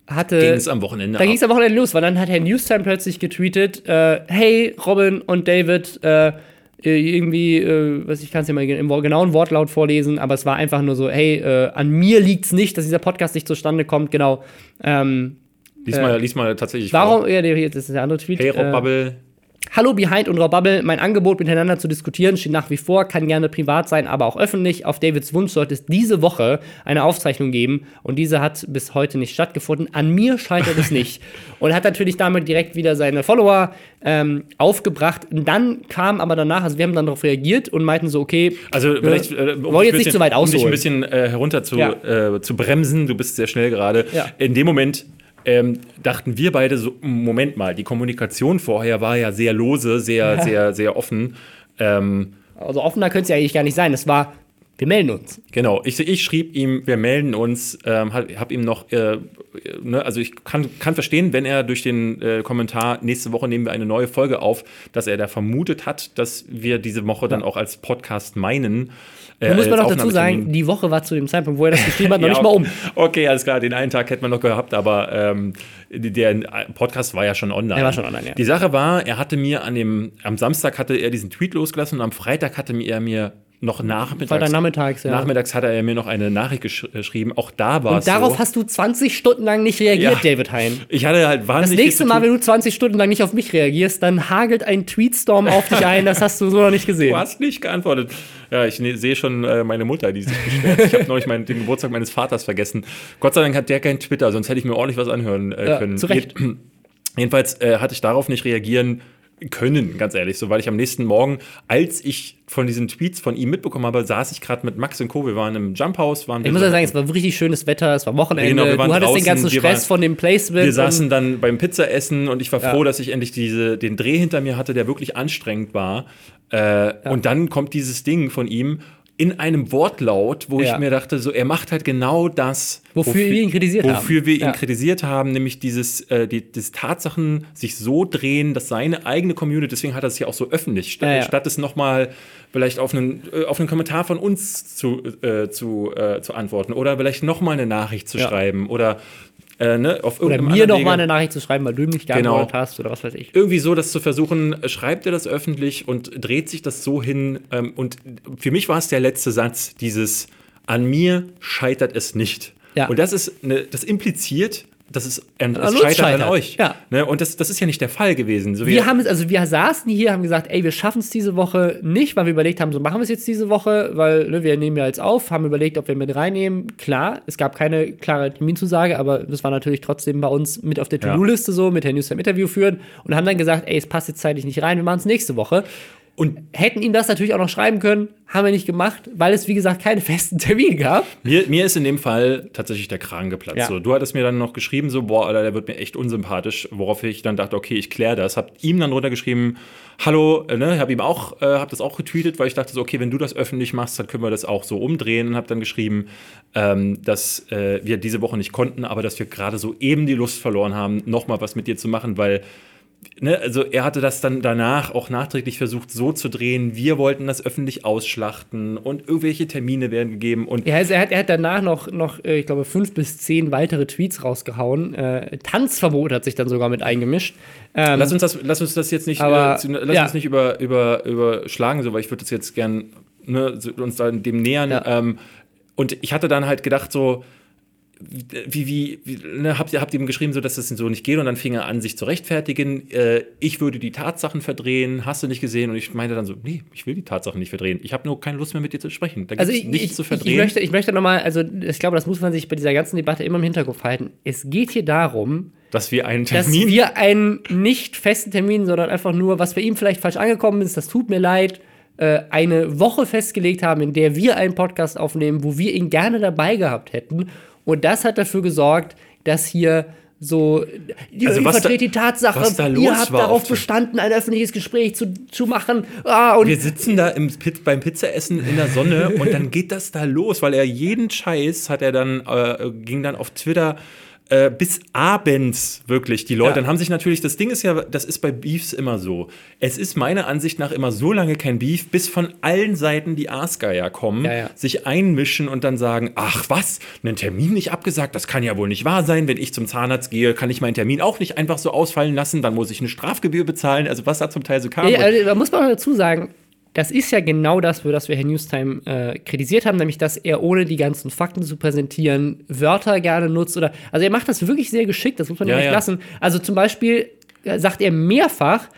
hatte. ging es am Wochenende Da ging es am Wochenende los, weil dann hat Herr Newstime plötzlich getweetet: äh, Hey, Robin und David, äh, irgendwie, äh, was ich kann es ja mal im genauen Wortlaut vorlesen, aber es war einfach nur so: Hey, äh, an mir liegt es nicht, dass dieser Podcast nicht zustande kommt. Genau. Ähm, Lies mal, lies mal tatsächlich warum, vor. ja, der- das ist der andere Tweet. Hey, Rob äh, Bubble. Hallo Behind und Rob Bubble, mein Angebot miteinander zu diskutieren steht nach wie vor, kann gerne privat sein, aber auch öffentlich. Auf Davids Wunsch sollte es diese Woche eine Aufzeichnung geben und diese hat bis heute nicht stattgefunden. An mir scheitert es nicht. Und hat natürlich damit direkt wieder seine Follower ähm, aufgebracht. Und dann kam aber danach, also wir haben dann darauf reagiert und meinten so, okay, Also vielleicht, äh, um wollen jetzt nicht bisschen- zu weit um dich ausholen. ein bisschen äh, herunter zu, Ja. äh, zu bremsen, du bist sehr schnell gerade. Ja. In dem Moment ähm, dachten wir beide so, Moment mal, die Kommunikation vorher war ja sehr lose, sehr, sehr, sehr offen. Ähm, also offener könnte es ja eigentlich gar nicht sein. Das war, wir melden uns. Genau, ich, ich schrieb ihm, wir melden uns, ähm, hab, hab ihm noch, äh, ne, also ich kann, kann verstehen, wenn er durch den äh, Kommentar, nächste Woche nehmen wir eine neue Folge auf, dass er da vermutet hat, dass wir diese Woche dann auch als Podcast meinen. Äh, Da muss man noch dazu sagen, die Woche war zu dem Zeitpunkt, wo er das geschrieben hat, noch Ja, nicht mal um. Okay, alles klar, den einen Tag hätte man noch gehabt, aber ähm, der Podcast war ja schon online. Er war schon online, ja. Die Sache war, er hatte mir an dem, am Samstag hatte er diesen Tweet losgelassen und am Freitag hatte er mir noch nachmittags, Freitag nachmittags, ja. nachmittags hat er mir noch eine Nachricht gesch geschrieben. Auch da war Und es darauf so. hast du 20 Stunden lang nicht reagiert, Ja. David Hein. ich hatte halt Das wahnsinnig nächste viel zu Mal, wenn du 20 Stunden lang nicht auf mich reagierst, dann hagelt ein Tweetstorm auf dich ein. Das hast du so noch nicht gesehen. Du hast nicht geantwortet. Ja, ich ne, sehe schon äh, meine Mutter, die sich beschwert. Ich habe neulich meinen, den Geburtstag meines Vaters vergessen. Gott sei Dank hat der kein Twitter, sonst hätte ich mir ordentlich was anhören äh, Ja, können. zu Recht. Je- Jedenfalls äh, hatte ich darauf nicht reagieren können, ganz ehrlich, so weil ich am nächsten Morgen, als ich von diesen Tweets von ihm mitbekommen habe, saß ich gerade mit Max und Co. Wir waren im Jump House, waren Ich muss ja sagen, es war richtig schönes Wetter, es war Wochenende. Genau, wir waren du hattest draußen, den ganzen Stress waren- von dem Placement. Wir saßen dann beim Pizzaessen und ich war Ja. froh, dass ich endlich diese, den Dreh hinter mir hatte, der wirklich anstrengend war. Äh, Und dann kommt dieses Ding von ihm in einem Wortlaut, wo Ja. ich mir dachte, so er macht halt genau das, Wofür wir ihn kritisiert haben. wofür wir ihn Ja. kritisiert haben, nämlich dieses, äh, die, das Tatsachen sich so drehen, dass seine eigene Community, deswegen hat er es ja auch so öffentlich, statt, Ja, statt es nochmal vielleicht auf einen, äh, auf einen Kommentar von uns zu, äh, zu, äh, zu antworten oder vielleicht nochmal eine Nachricht zu schreiben oder äh, ne, auf oder mir Wege. mal eine Nachricht zu schreiben, weil du ihm nicht geantwortet Genau. hast oder was weiß ich. irgendwie so das zu versuchen, schreibt er das öffentlich und dreht sich das so hin. Ähm, und für mich war es der letzte Satz, dieses an mir scheitert es nicht. Ja. Und das ist, eine, das impliziert, es, ähm, An es scheitert, scheitert. an euch. Ja. Ne? Und das, das ist ja nicht der Fall gewesen. So Wir haben es, also wir saßen hier, haben gesagt, ey, wir schaffen es diese Woche nicht, weil wir überlegt haben, so machen wir es jetzt diese Woche, weil ne, wir nehmen ja jetzt auf, haben überlegt, ob wir mit reinnehmen. Klar, es gab keine klare Terminzusage, aber das war natürlich trotzdem bei uns mit auf der. To-Do-Liste so, mit Herrn Newsom Interview führen und haben dann gesagt, ey, es passt jetzt zeitlich nicht rein, wir machen es nächste Woche. Und Hätten ihm das natürlich auch noch schreiben können, haben wir nicht gemacht, weil es, wie gesagt, keine festen Termine gab. mir, mir ist in dem Fall tatsächlich der Kragen geplatzt. Ja. So, du hattest mir dann noch geschrieben, so, boah, Alter, der wird mir echt unsympathisch, worauf ich dann dachte, okay, ich kläre das. Hab ihm dann runtergeschrieben, hallo, äh, ne, hab ihm auch, äh, hab das auch getweetet, weil ich dachte so, okay, wenn du das öffentlich machst, dann können wir das auch so umdrehen und hab dann geschrieben, ähm, dass äh, wir diese Woche nicht konnten, aber dass wir gerade so eben die Lust verloren haben, nochmal was mit dir zu machen, weil Ne, also er hatte das dann danach auch nachträglich versucht so zu drehen, wir wollten das öffentlich ausschlachten und irgendwelche Termine werden gegeben und Ja, also er, hat, er hat danach noch, noch äh, ich glaube, fünf bis zehn weitere Tweets rausgehauen. Äh, Tanzverbot hat sich dann sogar mit eingemischt. Ähm, Lass uns das, lass uns das jetzt nicht, Aber, äh, lass ja. uns nicht über, über, überschlagen, so, weil ich würde das jetzt gern ne, uns dann dem nähern. Ja. Ähm, und ich hatte dann halt gedacht, so, wie, wie, wie ne, habt ihr habt ihm geschrieben, so dass das so nicht geht und dann fing er an, sich zu rechtfertigen. Äh, ich würde die Tatsachen verdrehen, hast du nicht gesehen? Und ich meinte dann so, nee, ich will die Tatsachen nicht verdrehen. Ich habe nur keine Lust mehr mit dir zu sprechen. Da Also ich, nichts ich, zu verdrehen. ich möchte, ich möchte nochmal, also ich glaube, das muss man sich bei dieser ganzen Debatte immer im Hinterkopf halten. Es geht hier darum, dass wir einen dass Termin wir einen nicht festen Termin, sondern einfach nur, was bei ihm vielleicht falsch angekommen ist, das tut mir leid, äh, eine Woche festgelegt haben, in der wir einen Podcast aufnehmen, wo wir ihn gerne dabei gehabt hätten. Und das hat dafür gesorgt, dass hier so, ihr, Also verdreht die Tatsache, da ihr habt darauf bestanden, ein öffentliches Gespräch zu, zu machen. Ah, und Wir sitzen da im Pit, beim Pizzaessen in der Sonne und dann geht das da los, weil er jeden Scheiß hat er dann, äh, ging dann auf Twitter äh, bis abends wirklich die Leute. Ja. Dann haben sich natürlich, das Ding ist ja, das ist bei Beefs immer so. Es ist meiner Ansicht nach immer so lange kein Beef, bis von allen Seiten die Aasgeier kommen, Ja, ja. sich einmischen und dann sagen, ach was, einen Termin nicht abgesagt, das kann ja wohl nicht wahr sein. Wenn ich zum Zahnarzt gehe, kann ich meinen Termin auch nicht einfach so ausfallen lassen, dann muss ich eine Strafgebühr bezahlen. Also was da zum Teil so kam. Ja, also, da muss man dazu sagen, das ist ja genau das, für das wir Herrn Newstime äh, kritisiert haben, nämlich dass er ohne die ganzen Fakten zu präsentieren Wörter gerne nutzt oder also er macht das wirklich sehr geschickt, das muss man Ja, nicht ja. lassen. Also zum Beispiel äh, sagt er mehrfach,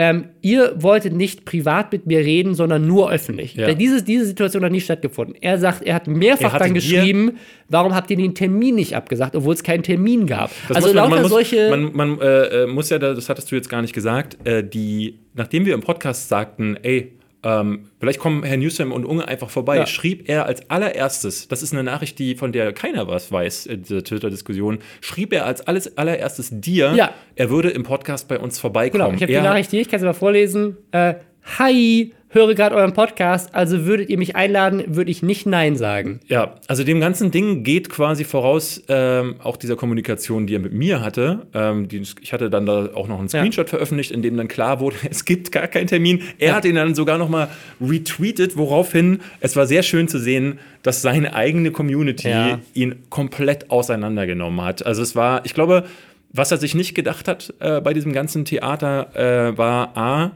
ähm, ihr wolltet nicht privat mit mir reden, sondern nur öffentlich. Ja. Diese, diese Situation hat nie stattgefunden. Er sagt, er hat mehrfach Er dann geschrieben, warum habt ihr den Termin nicht abgesagt, obwohl es keinen Termin gab. Das also lauter man muss, solche. Man, man äh, äh, muss ja, da- das hattest du jetzt gar nicht gesagt, äh, die, nachdem wir im Podcast sagten, ey, ähm, vielleicht kommen Herr Newsom und Unge einfach vorbei, Ja. schrieb er als allererstes, das ist eine Nachricht, die, von der keiner was weiß, in dieser Twitter-Diskussion, schrieb er als alles, allererstes dir, Ja. er würde im Podcast bei uns vorbeikommen. Genau, ich habe die Nachricht hier, ich kann sie mal vorlesen. Äh, Hi, höre gerade euren Podcast, also würdet ihr mich einladen, würde ich nicht Nein sagen. Ja, also dem ganzen Ding geht quasi voraus ähm, auch dieser Kommunikation, die er mit mir hatte. Ähm, die, ich hatte dann da auch noch einen Screenshot veröffentlicht, in dem dann klar wurde, es gibt gar keinen Termin. Er Ja. hat ihn dann sogar noch mal retweetet, woraufhin es war sehr schön zu sehen, dass seine eigene Community Ja. ihn komplett auseinandergenommen hat. Also es war, ich glaube, was er sich nicht gedacht hat äh, bei diesem ganzen Theater, äh, war A,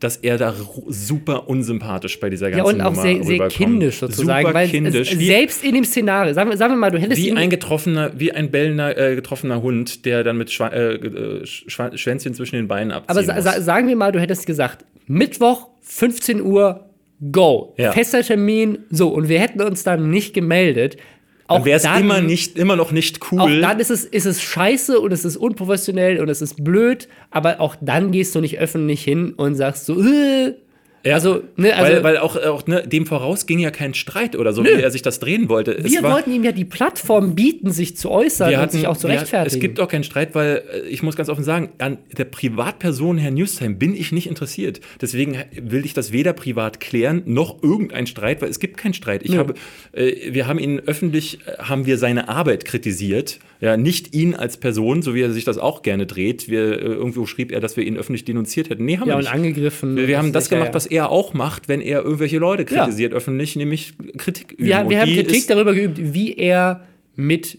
dass er da super unsympathisch bei dieser Ja, ganzen und auch Nummer sehr, sehr kindisch sozusagen. Super weil kindisch. Es, Wie- selbst in dem Szenario, sagen wir, sagen wir mal, du hättest wie ihn- ein getroffener, wie ein bellender, äh, getroffener Hund, der dann mit Schwa äh, äh, Schwa Schwänzchen zwischen den Beinen abziehen Aber sa sa sagen wir mal, du hättest gesagt, Mittwoch, 15 Uhr, go. Ja. Fester Termin, so. Und wir hätten uns dann nicht gemeldet. Auch wäre es immer, nicht, immer noch nicht Auch cool. dann ist es, ist es scheiße und es ist unprofessionell und es ist blöd, aber auch dann gehst du nicht öffentlich hin und sagst so, äh, Ja. also, ne, also weil, weil auch, auch ne, dem voraus ging ja kein Streit oder so, wie er sich das drehen wollte. Es wir war- wollten ihm ja die Plattform bieten, sich zu äußern wir und hatten, sich auch zu rechtfertigen. es gibt auch keinen Streit, weil äh, ich muss ganz offen sagen, an der Privatperson Herr Newstime bin ich nicht interessiert. Deswegen will ich das weder privat klären noch irgendein Streit, weil es gibt keinen Streit. Ich Nö. habe, äh, wir haben ihn öffentlich, äh, haben wir seine Arbeit kritisiert, ja, nicht ihn als Person, so wie er sich das auch gerne dreht. Wir, äh, irgendwo schrieb er, dass wir ihn öffentlich denunziert hätten. Nee, haben ja, wir und nicht. angegriffen. Wir, wir haben das ist ja- gemacht, was er auch macht, wenn er irgendwelche Leute kritisiert öffentlich, nämlich Kritik üben. wir, Und wir haben Kritik darüber geübt, wie er mit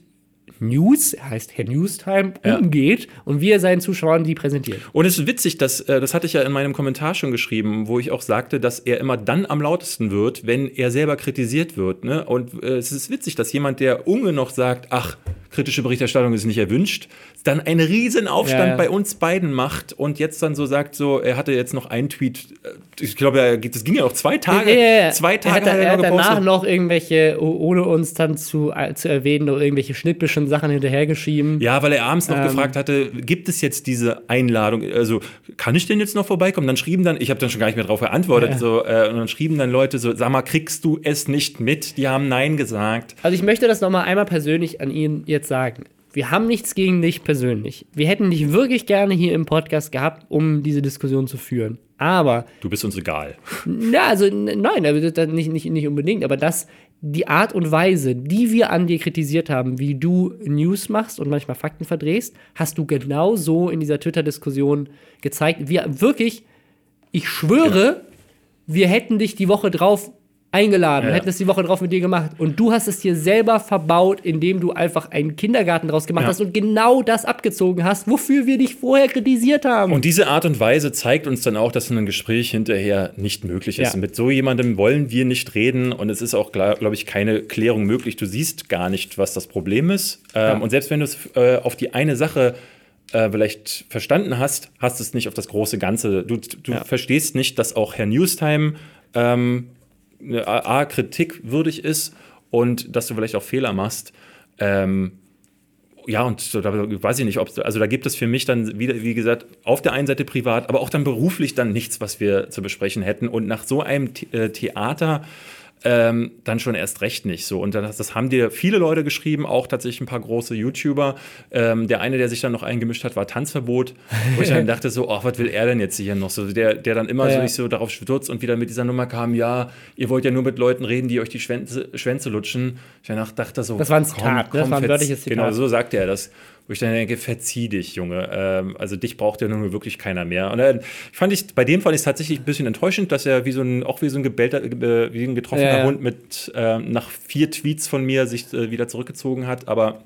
News, er heißt Herr Newstime, Ja. umgeht und wie er seinen Zuschauern die präsentiert. Und es ist witzig, dass, äh, das hatte ich ja in meinem Kommentar schon geschrieben, wo ich auch sagte, dass er immer dann am lautesten wird, wenn er selber kritisiert wird. Ne? Und äh, es ist witzig, dass jemand, der Unge noch sagt, ach, kritische Berichterstattung ist nicht erwünscht, dann einen riesen Aufstand Ja, ja. bei uns beiden macht und jetzt dann so sagt, so, er hatte jetzt noch einen Tweet, äh, ich glaube, er- das ging ja noch zwei Tage, Ja, zwei Tage er hat, er hat noch danach noch irgendwelche, oh- ohne uns dann zu, äh, zu erwähnen, noch irgendwelche schnippischen Sachen hinterhergeschrieben. Ja, weil er abends noch Ähm. gefragt hatte, gibt es jetzt diese Einladung? Also, kann ich denn jetzt noch vorbeikommen? Dann schrieben dann, ich habe dann schon gar nicht mehr darauf geantwortet, so, äh, und dann schrieben dann Leute so, sag mal, kriegst du es nicht mit? Die haben Nein gesagt. Also ich möchte das nochmal einmal persönlich an ihn jetzt sagen. Wir haben nichts gegen dich persönlich. Wir hätten dich wirklich gerne hier im Podcast gehabt, um diese Diskussion zu führen. Aber Du bist uns egal. Na, also nein, also das nicht, nicht, nicht unbedingt, aber das, die Art und Weise, die wir an dir kritisiert haben, wie du News machst und manchmal Fakten verdrehst, hast du genau so in dieser Twitter-Diskussion gezeigt. Wir wirklich, ich schwöre, wir hätten dich die Woche drauf eingeladen, Ja. hätten es die Woche drauf mit dir gemacht. Und du hast es dir selber verbaut, indem du einfach einen Kindergarten draus gemacht Ja. hast und genau das abgezogen hast, wofür wir dich vorher kritisiert haben. Und diese Art und Weise zeigt uns dann auch, dass ein Gespräch hinterher nicht möglich ist. Ja. Mit so jemandem wollen wir nicht reden und es ist auch, glaube ich, keine Klärung möglich. Du siehst gar nicht, was das Problem ist. Ähm, Und selbst wenn du es äh, auf die eine Sache äh, vielleicht verstanden hast, hast du es nicht auf das große Ganze. Du, du verstehst nicht, dass auch Herr Newstime ähm, A, kritikwürdig ist und dass du vielleicht auch Fehler machst. Ähm, ja, und so, da weiß ich nicht, ob also da gibt es für mich dann wieder, wie gesagt, auf der einen Seite privat, aber auch dann beruflich dann nichts, was wir zu besprechen hätten. Und nach so einem The äh, Theater ähm, dann schon erst recht nicht so. Und das, das haben dir viele Leute geschrieben, auch tatsächlich ein paar große YouTuber. Ähm, der eine, der sich dann noch eingemischt hat, war Tanzverbot, wo ich dann dachte so, ach, was will er denn jetzt hier noch so? Der, der dann immer Ja. so so darauf stürzt und wieder mit dieser Nummer kam, ja, ihr wollt ja nur mit Leuten reden, die euch die Schwänze, Schwänze lutschen. Ich danach dachte so, Das war ein Zitat, ne? Das war ein wörtliches Zitat. Genau, so sagte er das. Wo ich dann denke, verzieh dich, Junge. Ähm, also dich braucht ja nun wirklich keiner mehr. Und dann fand ich, bei dem fand ich es tatsächlich ein bisschen enttäuschend, dass er wie so ein, auch wie so ein gebellter, äh, wie ein getroffener Ja, ja. Hund mit ähm, nach vier Tweets von mir sich äh, wieder zurückgezogen hat. Aber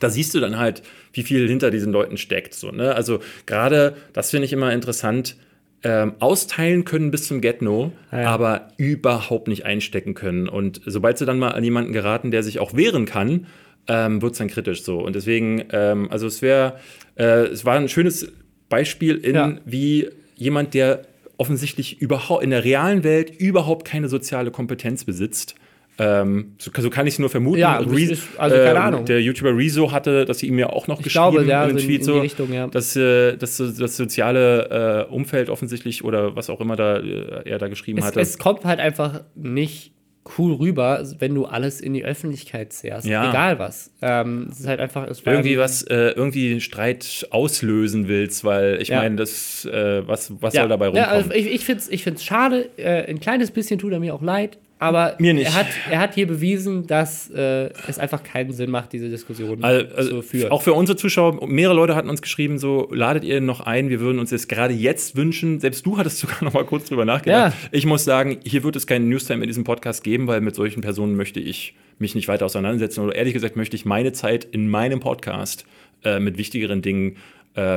da siehst du dann halt, wie viel hinter diesen Leuten steckt. So, ne? Also gerade, das finde ich immer interessant, ähm, austeilen können bis zum Get-No, Ja. aber überhaupt nicht einstecken können. Und sobald sie dann mal an jemanden geraten, der sich auch wehren kann, ähm, wird es dann kritisch so. Und deswegen, ähm, also es wäre, äh, es war ein schönes Beispiel in, Ja. wie jemand, der offensichtlich überhaupt in der realen Welt überhaupt keine soziale Kompetenz besitzt. Ähm, so, so kann ich es nur vermuten. Ja, ist- also keine Ahnung. Der YouTuber Rezo hatte, dass sie ihm ja auch noch Ich geschrieben glaube, ja, in in- Tweet so, Richtung, ja. dass äh, dass das soziale äh, Umfeld offensichtlich oder was auch immer da äh, er da geschrieben es, hatte. es kommt halt einfach nicht cool rüber, wenn du alles in die Öffentlichkeit zehrst. Ja. Egal was. Ähm, es ist halt einfach. Irgendwie was, äh, irgendwie Streit auslösen willst, weil ich Ja. meine, das, äh, was, was ja. soll dabei rumkommen? Ja, also ich ich finde es ich find's schade. Äh, ein kleines bisschen tut er mir auch leid. Aber Mir nicht. Er, hat, er hat hier bewiesen, dass äh, es einfach keinen Sinn macht, diese Diskussion Also, also zu führen. auch für unsere Zuschauer, mehrere Leute hatten uns geschrieben, so ladet ihr noch ein, wir würden uns jetzt gerade jetzt wünschen, selbst du hattest sogar noch mal kurz drüber nachgedacht. Ja. Ich muss sagen, hier wird es keinen Newstime in diesem Podcast geben, weil mit solchen Personen möchte ich mich nicht weiter auseinandersetzen oder ehrlich gesagt möchte ich meine Zeit in meinem Podcast äh, mit wichtigeren Dingen, äh,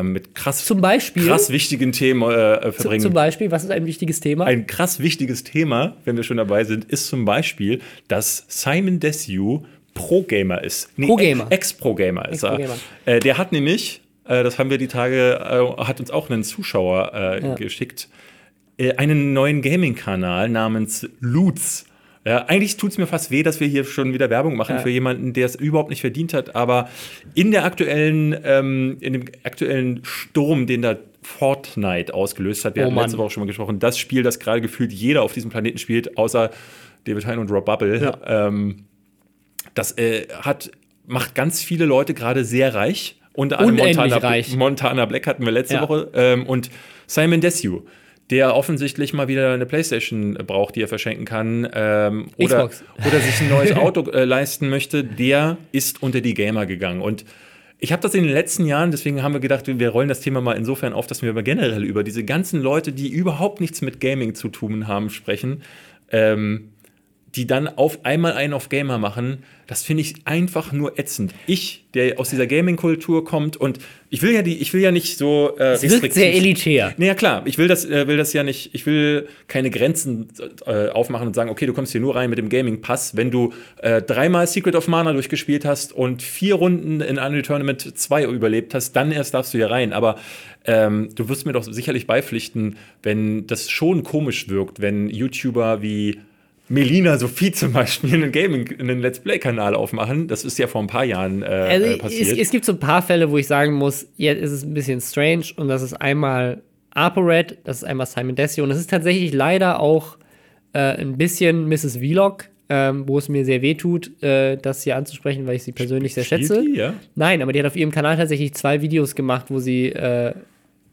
mit krass, Zum Beispiel. krass wichtigen Themen äh, zu, verbringen. zum Beispiel, was ist ein wichtiges Thema? Ein krass wichtiges Thema, wenn wir schon dabei sind, ist zum Beispiel, dass Simon Desue Pro-Gamer ist. Nee, Pro-Gamer. Ex-Pro-Gamer ist er. Ex-Pro-Gamer. Äh, der hat nämlich, äh, das haben wir die Tage, äh, hat uns auch einen Zuschauer äh, Ja. geschickt, äh, einen neuen Gaming-Kanal namens Loots. Ja, eigentlich tut es mir fast weh, dass wir hier schon wieder Werbung machen Ja. für jemanden, der es überhaupt nicht verdient hat. Aber in der aktuellen, ähm, in dem aktuellen Sturm, den da Fortnite ausgelöst hat, wir Oh hatten Mann. letzte Woche schon mal gesprochen, das Spiel, das gerade gefühlt jeder auf diesem Planeten spielt, außer David Hein und Rob Bubble. Ja. Ähm, das äh, hat, macht ganz viele Leute gerade sehr reich. Unter anderem Montana, reich. Montana Black hatten wir letzte. Woche. Ähm, und Simon Desue, der offensichtlich mal wieder eine Playstation braucht, die er verschenken kann. Ähm, oder, Xbox. oder sich ein neues Auto äh, leisten möchte, der ist unter die Gamer gegangen. Und ich habe das in den letzten Jahren, deswegen haben wir gedacht, wir rollen das Thema mal insofern auf, dass wir aber generell über diese ganzen Leute, die überhaupt nichts mit Gaming zu tun haben, sprechen. Ähm, die dann auf einmal einen auf Gamer machen, das finde ich einfach nur ätzend. Ich, der aus dieser Gaming-Kultur kommt und ich will ja die, ich will ja nicht so äh, es wirkt sehr elitär. Nee, ja klar, ich will das, äh, will das ja nicht, ich will keine Grenzen äh, aufmachen und sagen, okay, du kommst hier nur rein mit dem Gaming-Pass, wenn du äh, dreimal Secret of Mana durchgespielt hast und vier Runden in Unreal Tournament 2 überlebt hast, dann erst darfst du hier rein. Aber ähm, du wirst mir doch sicherlich beipflichten, wenn das schon komisch wirkt, wenn YouTuber wie Melina Sophie zum Beispiel einen Gaming, einen Let's Play-Kanal aufmachen. Das ist ja vor ein paar Jahren äh, Also, äh, es, passiert. es gibt so ein paar Fälle, wo ich sagen muss, jetzt ist es ein bisschen strange und das ist einmal ApoRed, das ist einmal Simon Desio und das ist tatsächlich leider auch äh, ein bisschen Mrs. Vlog, ähm, wo es mir sehr weh tut, äh, das hier anzusprechen, weil ich sie persönlich sehr Spielt schätze. die, ja? Nein, aber die hat auf ihrem Kanal tatsächlich zwei Videos gemacht, wo sie, äh,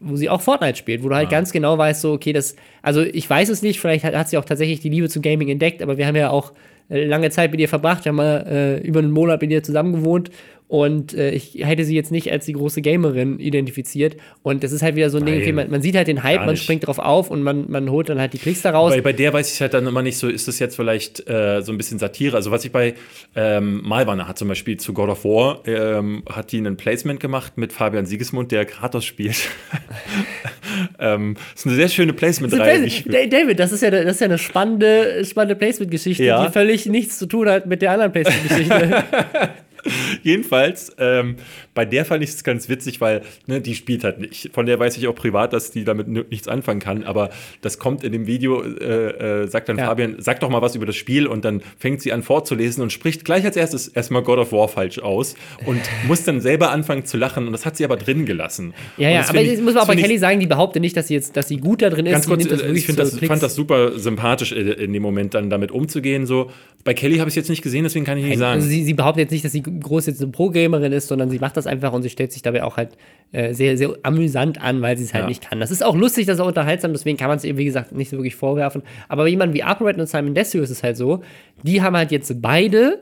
wo sie auch Fortnite spielt, wo du halt Ah. ganz genau weißt, so, okay, das, also ich weiß es nicht, vielleicht hat, hat sie auch tatsächlich die Liebe zu Gaming entdeckt, aber wir haben ja auch äh, lange Zeit mit ihr verbracht. Wir haben mal äh, über einen Monat mit ihr zusammen gewohnt und äh, ich hätte sie jetzt nicht als die große Gamerin identifiziert. Und das ist halt wieder so ein Ding, Nein, okay, man, man sieht halt den Hype, man springt drauf auf und man, man holt dann halt die Klicks daraus. Bei, bei der weiß ich halt dann immer nicht so, ist das jetzt vielleicht äh, so ein bisschen Satire? Also was ich bei ähm, Malwanne hat zum Beispiel zu God of War, ähm, hat die ein Placement gemacht mit Fabian Siegesmund, der Kratos spielt. ähm, ist eine sehr schöne Placement-Reihe. Placement- David, das ist ja, das ist ja eine spannende, spannende Placement-Geschichte, Ja. die völlig nichts zu tun hat mit der anderen Placement-Geschichte. Jedenfalls, ähm, bei der fand ich es ganz witzig, weil ne, die spielt halt nicht. Von der weiß ich auch privat, dass die damit nichts anfangen kann. Aber das kommt in dem Video, äh, äh, sagt dann Ja. Fabian, sag doch mal was über das Spiel und dann fängt sie an vorzulesen und spricht gleich als erstes erstmal God of War falsch aus und muss dann selber anfangen zu lachen. Und das hat sie aber drin gelassen. ja, ja, aber ich- muss man auch bei Kelly sagen, die behauptet nicht, dass sie jetzt, dass sie gut da drin ist. Ganz kurz, äh, ich das, fand das super sympathisch in, in dem Moment dann damit umzugehen. So. Bei Kelly habe ich es jetzt nicht gesehen, deswegen kann ich nicht sagen. Also sie, sie behauptet jetzt nicht, dass sie groß jetzt eine Pro-Gamerin ist, sondern sie macht das einfach und sie stellt sich dabei auch halt äh, sehr, sehr amüsant an, weil sie es halt Ja. nicht kann. Das ist auch lustig, das ist auch unterhaltsam, deswegen kann man es ihr, wie gesagt, nicht so wirklich vorwerfen. Aber bei jemandem wie ApoRed und Simon Desio ist es halt so, die haben halt jetzt beide,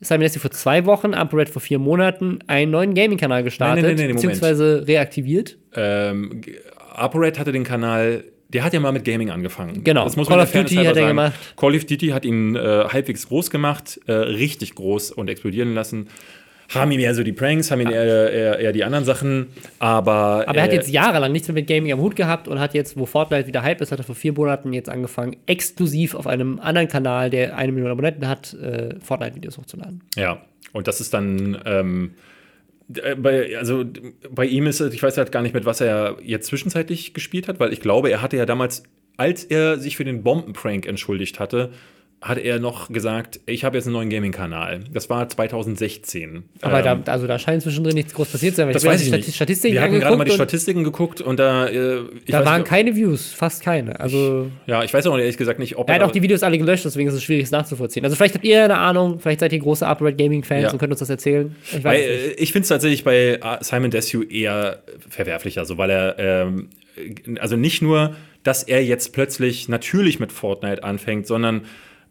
Simon Desio vor zwei Wochen, ApoRed vor vier Monaten, einen neuen Gaming-Kanal gestartet, Nein, nein, nein, nein, Moment. beziehungsweise reaktiviert. ähm, ApoRed hatte den Kanal, der hat ja mal mit Gaming angefangen. Genau. Das muss Call man of Duty hat er sagen. gemacht. Call of Duty hat ihn äh, halbwegs groß gemacht, äh, richtig groß und explodieren lassen. Haben ihm eher so die Pranks, haben ihn eher, eher, eher die anderen Sachen, aber. Aber er hat äh, jetzt jahrelang nichts mehr mit Gaming am Hut gehabt und hat jetzt, wo Fortnite wieder Hype ist, hat er vor vier Monaten jetzt angefangen, exklusiv auf einem anderen Kanal, der eine Million Abonnenten hat, äh, Fortnite-Videos hochzuladen. Ja, und das ist dann. Ähm, äh, bei, also bei ihm ist es, ich weiß halt gar nicht, mit was er jetzt zwischenzeitlich gespielt hat, weil ich glaube, er hatte ja damals, als er sich für den Bombenprank entschuldigt hatte, hatte er noch gesagt, ich habe jetzt einen neuen Gaming-Kanal. Das war 2016. Aber Ähm, da, also da scheint zwischendrin nichts groß passiert zu sein. weil das mir weiß ich nicht. Statistiken Wir hatten gerade mal die Statistiken geguckt und da, äh, ich Da weiß waren nicht, keine Views, fast keine. Also ja, ich weiß auch ehrlich gesagt nicht, ob er hat auch die Videos alle gelöscht, deswegen ist es schwierig, es nachzuvollziehen. Also vielleicht habt ihr eine Ahnung, vielleicht seid ihr große Upright Gaming-Fans Ja. und könnt uns das erzählen. Ich weiß nicht. äh, ich finde es tatsächlich bei äh, Simon Desue eher verwerflicher, so weil er ähm, also nicht nur, dass er jetzt plötzlich natürlich mit Fortnite anfängt, sondern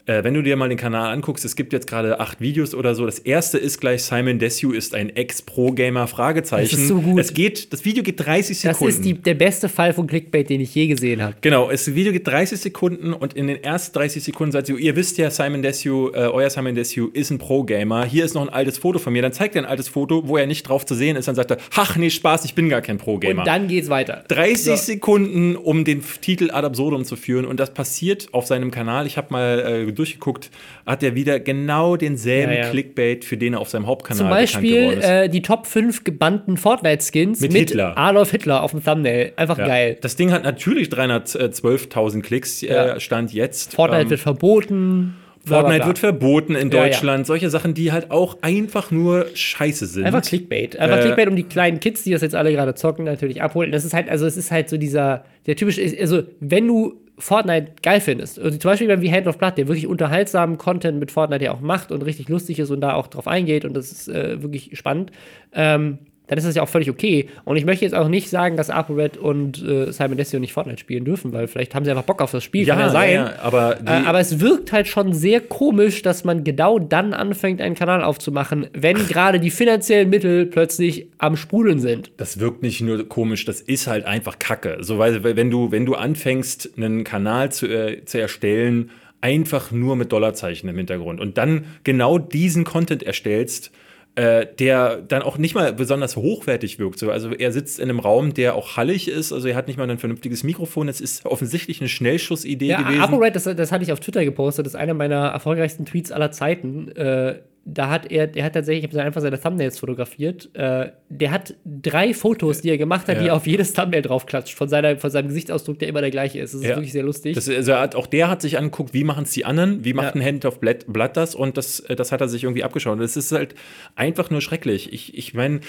äh, wenn du dir mal den Kanal anguckst, es gibt jetzt gerade acht Videos oder so. Das erste ist gleich Simon Desue ist ein Ex-Pro-Gamer Fragezeichen. Das ist so gut. Es geht, das Video geht 30 Das Sekunden. ist die, der beste Fall von Clickbait, den ich je gesehen habe. Genau, das Video geht 30 Sekunden und in den ersten 30 Sekunden seid ihr, ihr wisst ja, Simon Desue, äh, euer Simon Desue ist ein Pro-Gamer. Hier ist noch ein altes Foto von mir. Dann zeigt er ein altes Foto, wo er nicht drauf zu sehen ist. Dann sagt er, ach nee, Spaß, ich bin gar kein Pro-Gamer. Und dann geht's weiter. 30 So. Sekunden, um den Titel ad absurdum zu führen. Und das passiert auf seinem Kanal. Ich habe mal äh, durchgeguckt, hat er wieder genau denselben Ja, ja. Clickbait, für den er auf seinem Hauptkanal Zum bekannt Beispiel geworden ist. äh, die Top 5 gebannten Fortnite-Skins Mit mit, Hitler. Adolf Hitler auf dem Thumbnail. Einfach Ja. geil. Das Ding hat natürlich 312.000 Klicks, Ja. äh, Stand jetzt. Fortnite Ähm, wird verboten. Fortnite wird verboten in Ja, ja. Deutschland. Solche Sachen, die halt auch einfach nur scheiße sind. Einfach Clickbait. Einfach Äh, Clickbait, um die kleinen Kids, die das jetzt alle gerade zocken, natürlich abholen. Das ist halt, also es ist halt so dieser, der typische, also wenn du Fortnite geil findest, also zum Beispiel wie Hand of Blood, der wirklich unterhaltsamen Content mit Fortnite ja auch macht und richtig lustig ist und da auch drauf eingeht und das ist äh, wirklich spannend, ähm, dann ist das ja auch völlig okay. Und ich möchte jetzt auch nicht sagen, dass ApoRed und äh, Simon Desio nicht Fortnite spielen dürfen, weil vielleicht haben sie einfach Bock auf das Spiel, ja, kann ja sein. ja, aber, Äh, aber es wirkt halt schon sehr komisch, dass man genau dann anfängt, einen Kanal aufzumachen, wenn gerade die finanziellen Mittel plötzlich am Sprudeln sind. das wirkt nicht nur komisch, das ist halt einfach Kacke. So, weil, weil wenn du, wenn du anfängst, einen Kanal zu, äh, zu erstellen, einfach nur mit Dollarzeichen im Hintergrund und dann genau diesen Content erstellst, äh, der dann auch nicht mal besonders hochwertig wirkt. So, also er sitzt in einem Raum, der auch hallig ist, also er hat nicht mal ein vernünftiges Mikrofon. Es ist offensichtlich eine Schnellschussidee Ja, gewesen. ApoRed, das, das hatte ich auf Twitter gepostet, das ist einer meiner erfolgreichsten Tweets aller Zeiten. Äh, da hat er, er hat tatsächlich, ich habe einfach seine Thumbnails fotografiert. Äh, der hat drei Fotos, die er gemacht hat, Ja. die er auf jedes Thumbnail draufklatscht, von, seiner, von seinem Gesichtsausdruck, der immer der gleiche ist. Das ist Ja. wirklich sehr lustig. Das, also hat, auch der hat sich angeguckt, wie machen es die anderen, wie macht Ja. ein Hand of Blood, Blood das und das, äh, das hat er sich irgendwie abgeschaut. Das ist halt einfach nur schrecklich. Ich, ich meine,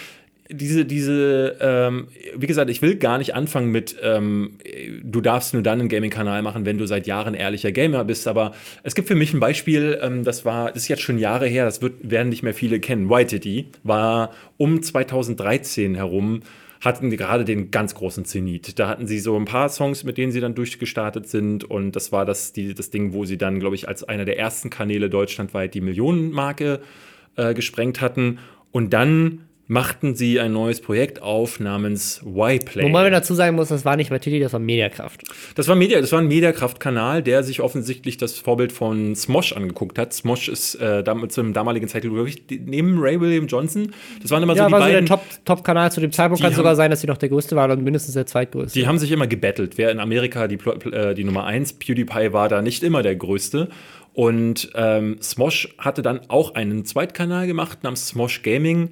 diese, diese, ähm, wie gesagt, ich will gar nicht anfangen mit, ähm, du darfst nur dann einen Gaming-Kanal machen, wenn du seit Jahren ehrlicher Gamer bist. Aber es gibt für mich ein Beispiel, ähm, das war, das ist jetzt schon Jahre her, das wird, werden nicht mehr viele kennen. Whitedy war um 2013 herum hatten die gerade den ganz großen Zenit. Da hatten sie so ein paar Songs, mit denen sie dann durchgestartet sind. Und das war das, die, das Ding, wo sie dann, glaube ich, als einer der ersten Kanäle deutschlandweit die Millionenmarke äh, gesprengt hatten. Und dann machten sie ein neues Projekt auf namens Y-Play. Wobei man dazu sagen muss, das war nicht Matiti, das war Mediakraft. Das war, Media, das war ein Mediakraft-Kanal, der sich offensichtlich das Vorbild von Smosh angeguckt hat. Smosh ist äh, zum damaligen Zeitpunkt, glaube ich, neben Ray William Johnson. Das waren immer Ja, so die war so beiden. der Top- Top-Kanal zu dem Zeitpunkt. Kann sogar haben- sein, dass sie noch der größte waren und mindestens der zweitgrößte. Die haben sich immer gebettelt. Wer in Amerika die, äh, die Nummer 1, PewDiePie war da nicht immer der Größte. Und ähm, Smosh hatte dann auch einen Zweitkanal gemacht namens Smosh Gaming,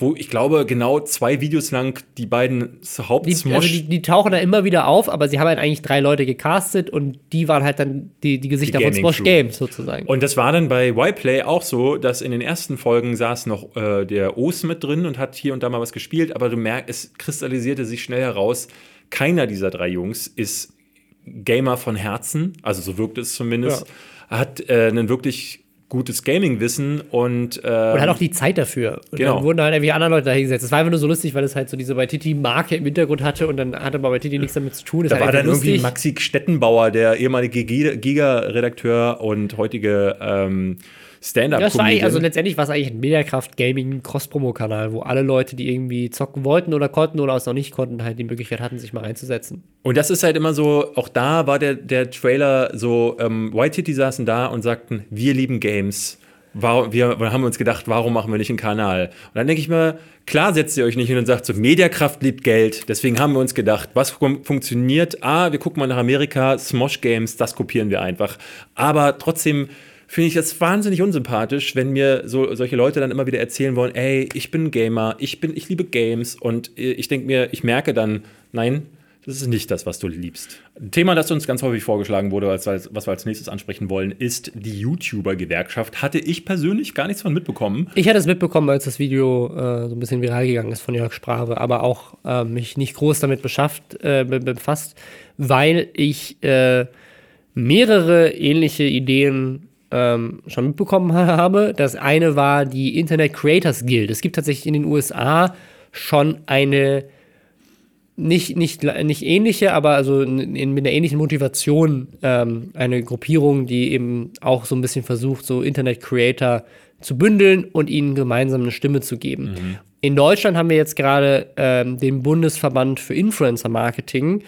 wo ich glaube, genau zwei Videos lang die beiden die, Haupt-Smosh. also die, die tauchen da immer wieder auf, aber sie haben halt eigentlich drei Leute gecastet und die waren halt dann die, die Gesichter Die von Smosh. Games sozusagen. und das war dann bei Y-Play auch so, dass in den ersten Folgen saß noch äh, der Os mit drin und hat hier und da mal was gespielt, aber du merkst, es kristallisierte sich schnell heraus, keiner dieser drei Jungs ist Gamer von Herzen, also so wirkt es zumindest, hat äh, ein wirklich gutes Gaming-Wissen und, äh, und hat auch die Zeit dafür. Und Genau. dann wurden halt irgendwie andere Leute dahingesetzt. Das war einfach nur so lustig, weil es halt so diese bei Titi Marke im Hintergrund hatte und dann hatte man bei Titi nichts damit zu tun. Das da war dann irgendwie lustig. Maxi Stettenbauer, der ehemalige Giga- Giga-Redakteur und heutige ähm, Stand-up das war eigentlich, also letztendlich war es eigentlich ein Mediakraft Gaming Cross-Promo-Kanal, wo alle Leute, die irgendwie zocken wollten oder konnten oder es noch nicht konnten, halt die Möglichkeit hatten, sich mal reinzusetzen. Und das ist halt immer so, auch da war der, der Trailer so, ähm, White Titty saßen da und sagten, wir lieben Games. Warum, wir haben uns gedacht, warum machen wir nicht einen Kanal? Und dann denke ich mir, klar setzt ihr euch nicht hin und sagt so, Mediakraft liebt Geld. Deswegen haben wir uns gedacht, was fun- funktioniert? Ah, wir gucken mal nach Amerika, Smosh Games, das kopieren wir einfach. Aber trotzdem finde ich das wahnsinnig unsympathisch, wenn mir so solche Leute dann immer wieder erzählen wollen, ey, ich bin ein Gamer, ich bin, ich liebe Games und äh, ich denke mir, ich merke dann, nein, das ist nicht das, was du liebst. Ein Thema, das uns ganz häufig vorgeschlagen wurde, als, als, was wir als nächstes ansprechen wollen, ist die YouTuber-Gewerkschaft. Hatte ich persönlich gar nichts von mitbekommen. Ich hatte es mitbekommen, als das Video äh, so ein bisschen viral gegangen ist von Jörg Sprave, aber auch äh, mich nicht groß damit beschafft, äh, be- befasst, weil ich äh, mehrere ähnliche Ideen ähm, schon mitbekommen ha- habe. Das eine war die Internet Creators Guild. Es gibt tatsächlich in den USA schon eine nicht, nicht, nicht ähnliche, aber also in, mit einer ähnlichen Motivation ähm, eine Gruppierung, die eben auch so ein bisschen versucht, so Internet-Creator zu bündeln und ihnen gemeinsam eine Stimme zu geben. In Deutschland haben wir jetzt gerade ähm, den Bundesverband für Influencer-Marketing.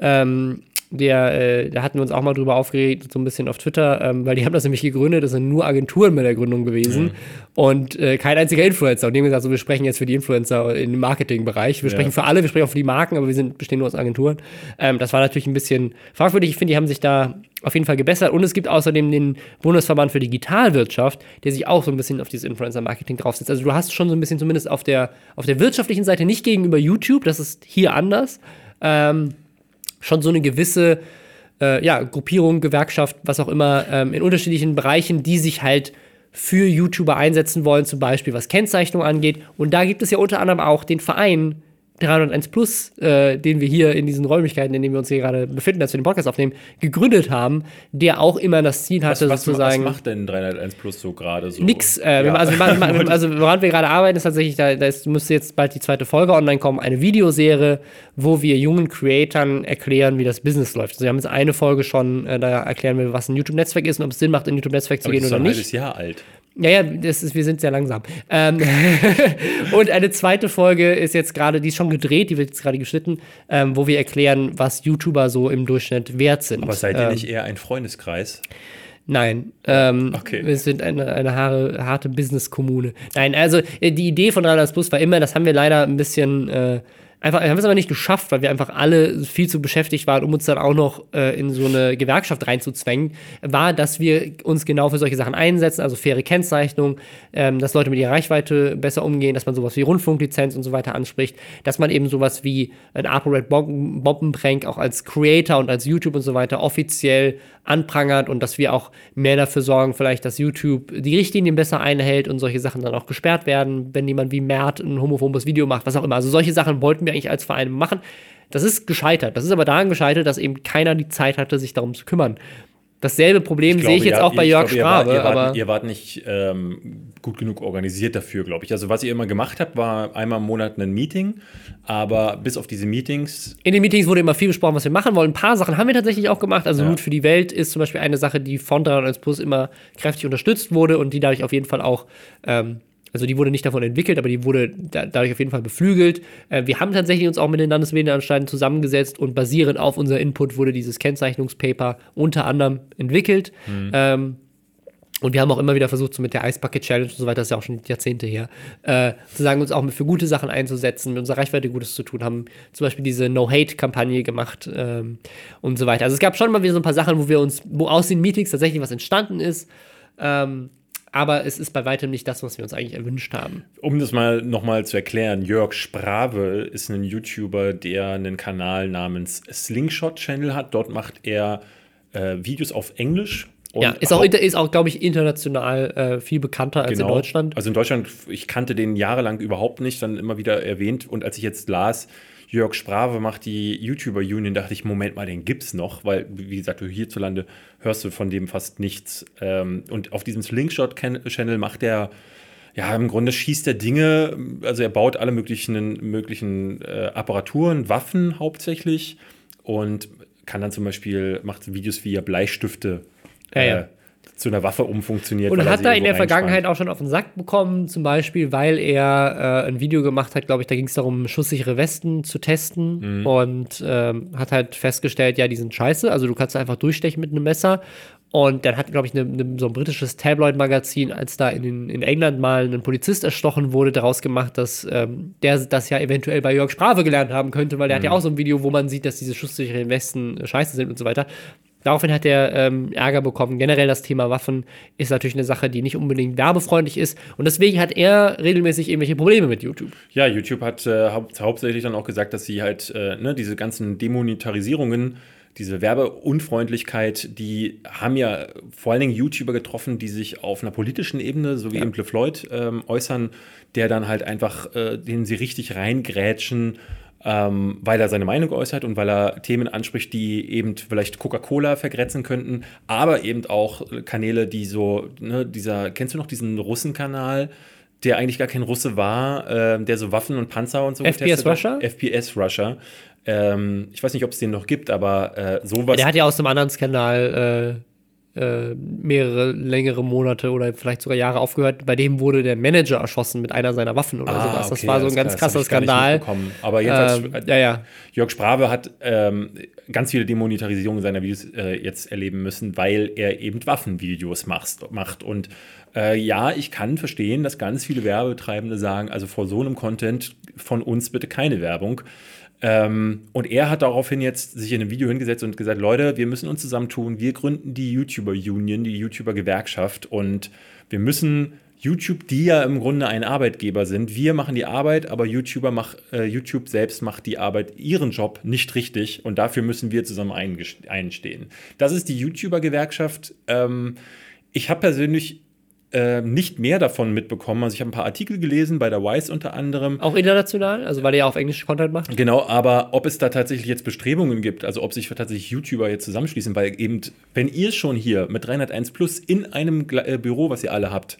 Ähm, der, äh, da hatten wir uns auch mal drüber aufgeregt, so ein bisschen auf Twitter, ähm, weil die haben das nämlich gegründet, das sind nur Agenturen bei der Gründung gewesen und äh, kein einziger Influencer. Und die haben gesagt, so, wir sprechen jetzt für die Influencer im Marketingbereich. Wir sprechen für alle, wir sprechen auch für die Marken, aber wir sind, bestehen nur aus Agenturen. Ähm, das war natürlich ein bisschen fragwürdig. Ich finde, die haben sich da auf jeden Fall gebessert. Und es gibt außerdem den Bundesverband für Digitalwirtschaft, der sich auch so ein bisschen auf dieses Influencer-Marketing draufsetzt. Also du hast schon so ein bisschen zumindest auf der, auf der wirtschaftlichen Seite nicht gegenüber YouTube, das ist hier anders. Ähm, schon so eine gewisse äh, ja, Gruppierung, Gewerkschaft, was auch immer, ähm, in unterschiedlichen Bereichen, die sich halt für YouTuber einsetzen wollen, zum Beispiel was Kennzeichnung angeht. Und da gibt es ja unter anderem auch den Verein 301 Plus, äh, den wir hier in diesen Räumlichkeiten, in denen wir uns hier gerade befinden, als wir den Podcast aufnehmen, gegründet haben, der auch immer das Ziel Was, hatte, was, was sozusagen. macht denn 301 Plus so gerade so? Nix. Äh, Ja. also, also woran wir gerade arbeiten, ist tatsächlich, da, da ist, müsste jetzt bald die zweite Folge online kommen, eine Videoserie, wo wir jungen Creatoren erklären, wie das Business läuft. Also wir haben jetzt eine Folge schon, äh, da erklären wir, was ein YouTube-Netzwerk ist und ob es Sinn macht, in ein YouTube-Netzwerk zu Aber gehen das ist oder ein nicht. halbes Jahr alt. Ja, ja, das ist, wir sind sehr langsam. Ähm, und eine zweite Folge ist jetzt gerade, die ist schon gedreht, die wird jetzt gerade geschnitten, ähm, wo wir erklären, was YouTuber so im Durchschnitt wert sind. Aber seid ihr ähm, nicht eher ein Freundeskreis? Nein, ähm, Okay. wir sind eine, eine harte, harte Business-Kommune. Nein, also äh, die Idee von 300 Plus war immer, das haben wir leider ein bisschen äh, einfach, wir haben es aber nicht geschafft, weil wir einfach alle viel zu beschäftigt waren, um uns dann auch noch äh, in so eine Gewerkschaft reinzuzwängen, war, dass wir uns genau für solche Sachen einsetzen, also faire Kennzeichnung, ähm, dass Leute mit ihrer Reichweite besser umgehen, dass man sowas wie Rundfunklizenz und so weiter anspricht, dass man eben sowas wie ein ApoRed Bombenprank auch als Creator und als YouTube und so weiter offiziell anprangert und dass wir auch mehr dafür sorgen, vielleicht, dass YouTube die Richtlinien besser einhält und solche Sachen dann auch gesperrt werden, wenn jemand wie Mert ein homophobes Video macht, was auch immer. Also solche Sachen wollten wir eigentlich als Verein machen. Das ist gescheitert. Das ist aber daran gescheitert, dass eben keiner die Zeit hatte, sich darum zu kümmern. Dasselbe Problem sehe ich jetzt ja, auch bei Jörg glaube, Sprave. Ihr, wart, ihr, wart, nicht ähm, gut genug organisiert dafür, glaube ich. Also was ihr immer gemacht habt, war einmal im Monat ein Meeting, aber bis auf diese Meetings. In den Meetings wurde immer viel besprochen, was wir machen wollen. Ein paar Sachen haben wir tatsächlich auch gemacht. Also ja. Mut für die Welt ist zum Beispiel eine Sache, die von 301 Plus immer kräftig unterstützt wurde und die dadurch auf jeden Fall auch ähm, also die wurde nicht davon entwickelt, aber die wurde dadurch auf jeden Fall beflügelt. Äh, wir haben tatsächlich uns auch mit den Landesmedienanstalten zusammengesetzt und basierend auf unser Input wurde dieses Kennzeichnungspaper unter anderem entwickelt. Mhm. Ähm, und wir haben auch immer wieder versucht, so mit der Ice Bucket Challenge und so weiter, das ist ja auch schon Jahrzehnte her, äh, zu sagen, uns auch für gute Sachen einzusetzen, mit unserer Reichweite Gutes zu tun, haben zum Beispiel diese No-Hate-Kampagne gemacht ähm, und so weiter. Also es gab schon mal wieder so ein paar Sachen, wo wir uns, wo aus den Meetings tatsächlich was entstanden ist. Ähm, aber es ist bei weitem nicht das, was wir uns eigentlich erwünscht haben. Um das mal nochmal zu erklären, Jörg Sprave ist ein YouTuber, der einen Kanal namens Slingshot Channel hat. Dort macht er äh, Videos auf Englisch. ja, ist auch, ist auch glaube ich, international äh, viel bekannter als genau. in Deutschland. Also in Deutschland, ich kannte den jahrelang überhaupt nicht, dann immer wieder erwähnt. Und als ich jetzt las, Jörg Sprave macht die YouTuber Union, dachte ich, Moment mal, den gibt's noch, weil, wie gesagt, hierzulande hörst du von dem fast nichts. Ähm, und auf diesem Slingshot-Channel macht er, ja, im Grunde schießt er Dinge, also er baut alle möglichen, möglichen äh, Apparaturen, Waffen hauptsächlich und kann dann zum Beispiel, macht Videos, wie er Bleistifte ja, ja. Zu einer Waffe umfunktioniert. Und hat da in der Vergangenheit auch schon auf den Sack bekommen, zum Beispiel, weil er äh, ein Video gemacht hat, glaube ich, da ging es darum, schusssichere Westen zu testen mhm. und ähm, hat halt festgestellt, ja, die sind scheiße, also du kannst einfach durchstechen mit einem Messer. Und dann hat, glaube ich, ne, ne, so ein britisches Tabloid-Magazin, als da in, in England mal ein Polizist erstochen wurde, daraus gemacht, dass ähm, der das ja eventuell bei Jörg Sprave gelernt haben könnte, weil der mhm. hat ja mhm. auch so ein Video, wo man sieht, dass diese schusssicheren Westen scheiße sind und so weiter. Daraufhin hat er ähm, Ärger bekommen. Generell das Thema Waffen ist natürlich eine Sache, die nicht unbedingt werbefreundlich ist. Und deswegen hat er regelmäßig irgendwelche Probleme mit YouTube. Ja, YouTube hat äh, hau hauptsächlich dann auch gesagt, dass sie halt äh, ne, diese ganzen Demonetarisierungen diese Werbeunfreundlichkeit, die haben ja vor allen Dingen YouTuber getroffen, die sich auf einer politischen Ebene, so wie ja. eben LeFloid, ähm, äußern, der dann halt einfach, äh, denen sie richtig reingrätschen ähm, weil er seine Meinung äußert und weil er Themen anspricht, die eben vielleicht Coca-Cola vergrätzen könnten, aber eben auch Kanäle, die so, ne, dieser, kennst du noch diesen Russen-Kanal? der eigentlich gar kein Russe war, äh, der so Waffen und Panzer und so FPS Russia? FPS Russia. Ähm, ich weiß nicht, ob es den noch gibt, aber äh, sowas. Der hat ja aus dem anderen Skandal äh, äh, mehrere längere Monate oder vielleicht sogar Jahre aufgehört. Bei dem wurde der Manager erschossen mit einer seiner Waffen oder ah, sowas. Das okay, war so ein ganz krasser Skandal. Aber jedenfalls, ähm, ja, ja. Jörg Sprave hat ähm, ganz viele Demonetarisierungen seiner Videos äh, jetzt erleben müssen, weil er eben Waffenvideos macht. macht. Und äh, ja, ich kann verstehen, dass ganz viele Werbetreibende sagen, also vor so einem Content von uns bitte keine Werbung. Ähm, und er hat daraufhin jetzt sich in einem Video hingesetzt und gesagt, Leute, wir müssen uns zusammentun, wir gründen die YouTuber Union, die YouTuber Gewerkschaft und wir müssen YouTube, die ja im Grunde ein Arbeitgeber sind, wir machen die Arbeit, aber YouTuber mach, äh, YouTube selbst macht die Arbeit, ihren Job nicht richtig und dafür müssen wir zusammen einstehen. Das ist die YouTuber-Gewerkschaft. Ähm, ich habe persönlich äh, nicht mehr davon mitbekommen. Also ich habe ein paar Artikel gelesen, bei der Wise unter anderem. Auch international, also weil er ja auf Englisch Content macht? Genau, aber ob es da tatsächlich jetzt Bestrebungen gibt, also ob sich tatsächlich YouTuber jetzt zusammenschließen, weil eben, wenn ihr schon hier mit 301 Plus in einem äh, Büro, was ihr alle habt,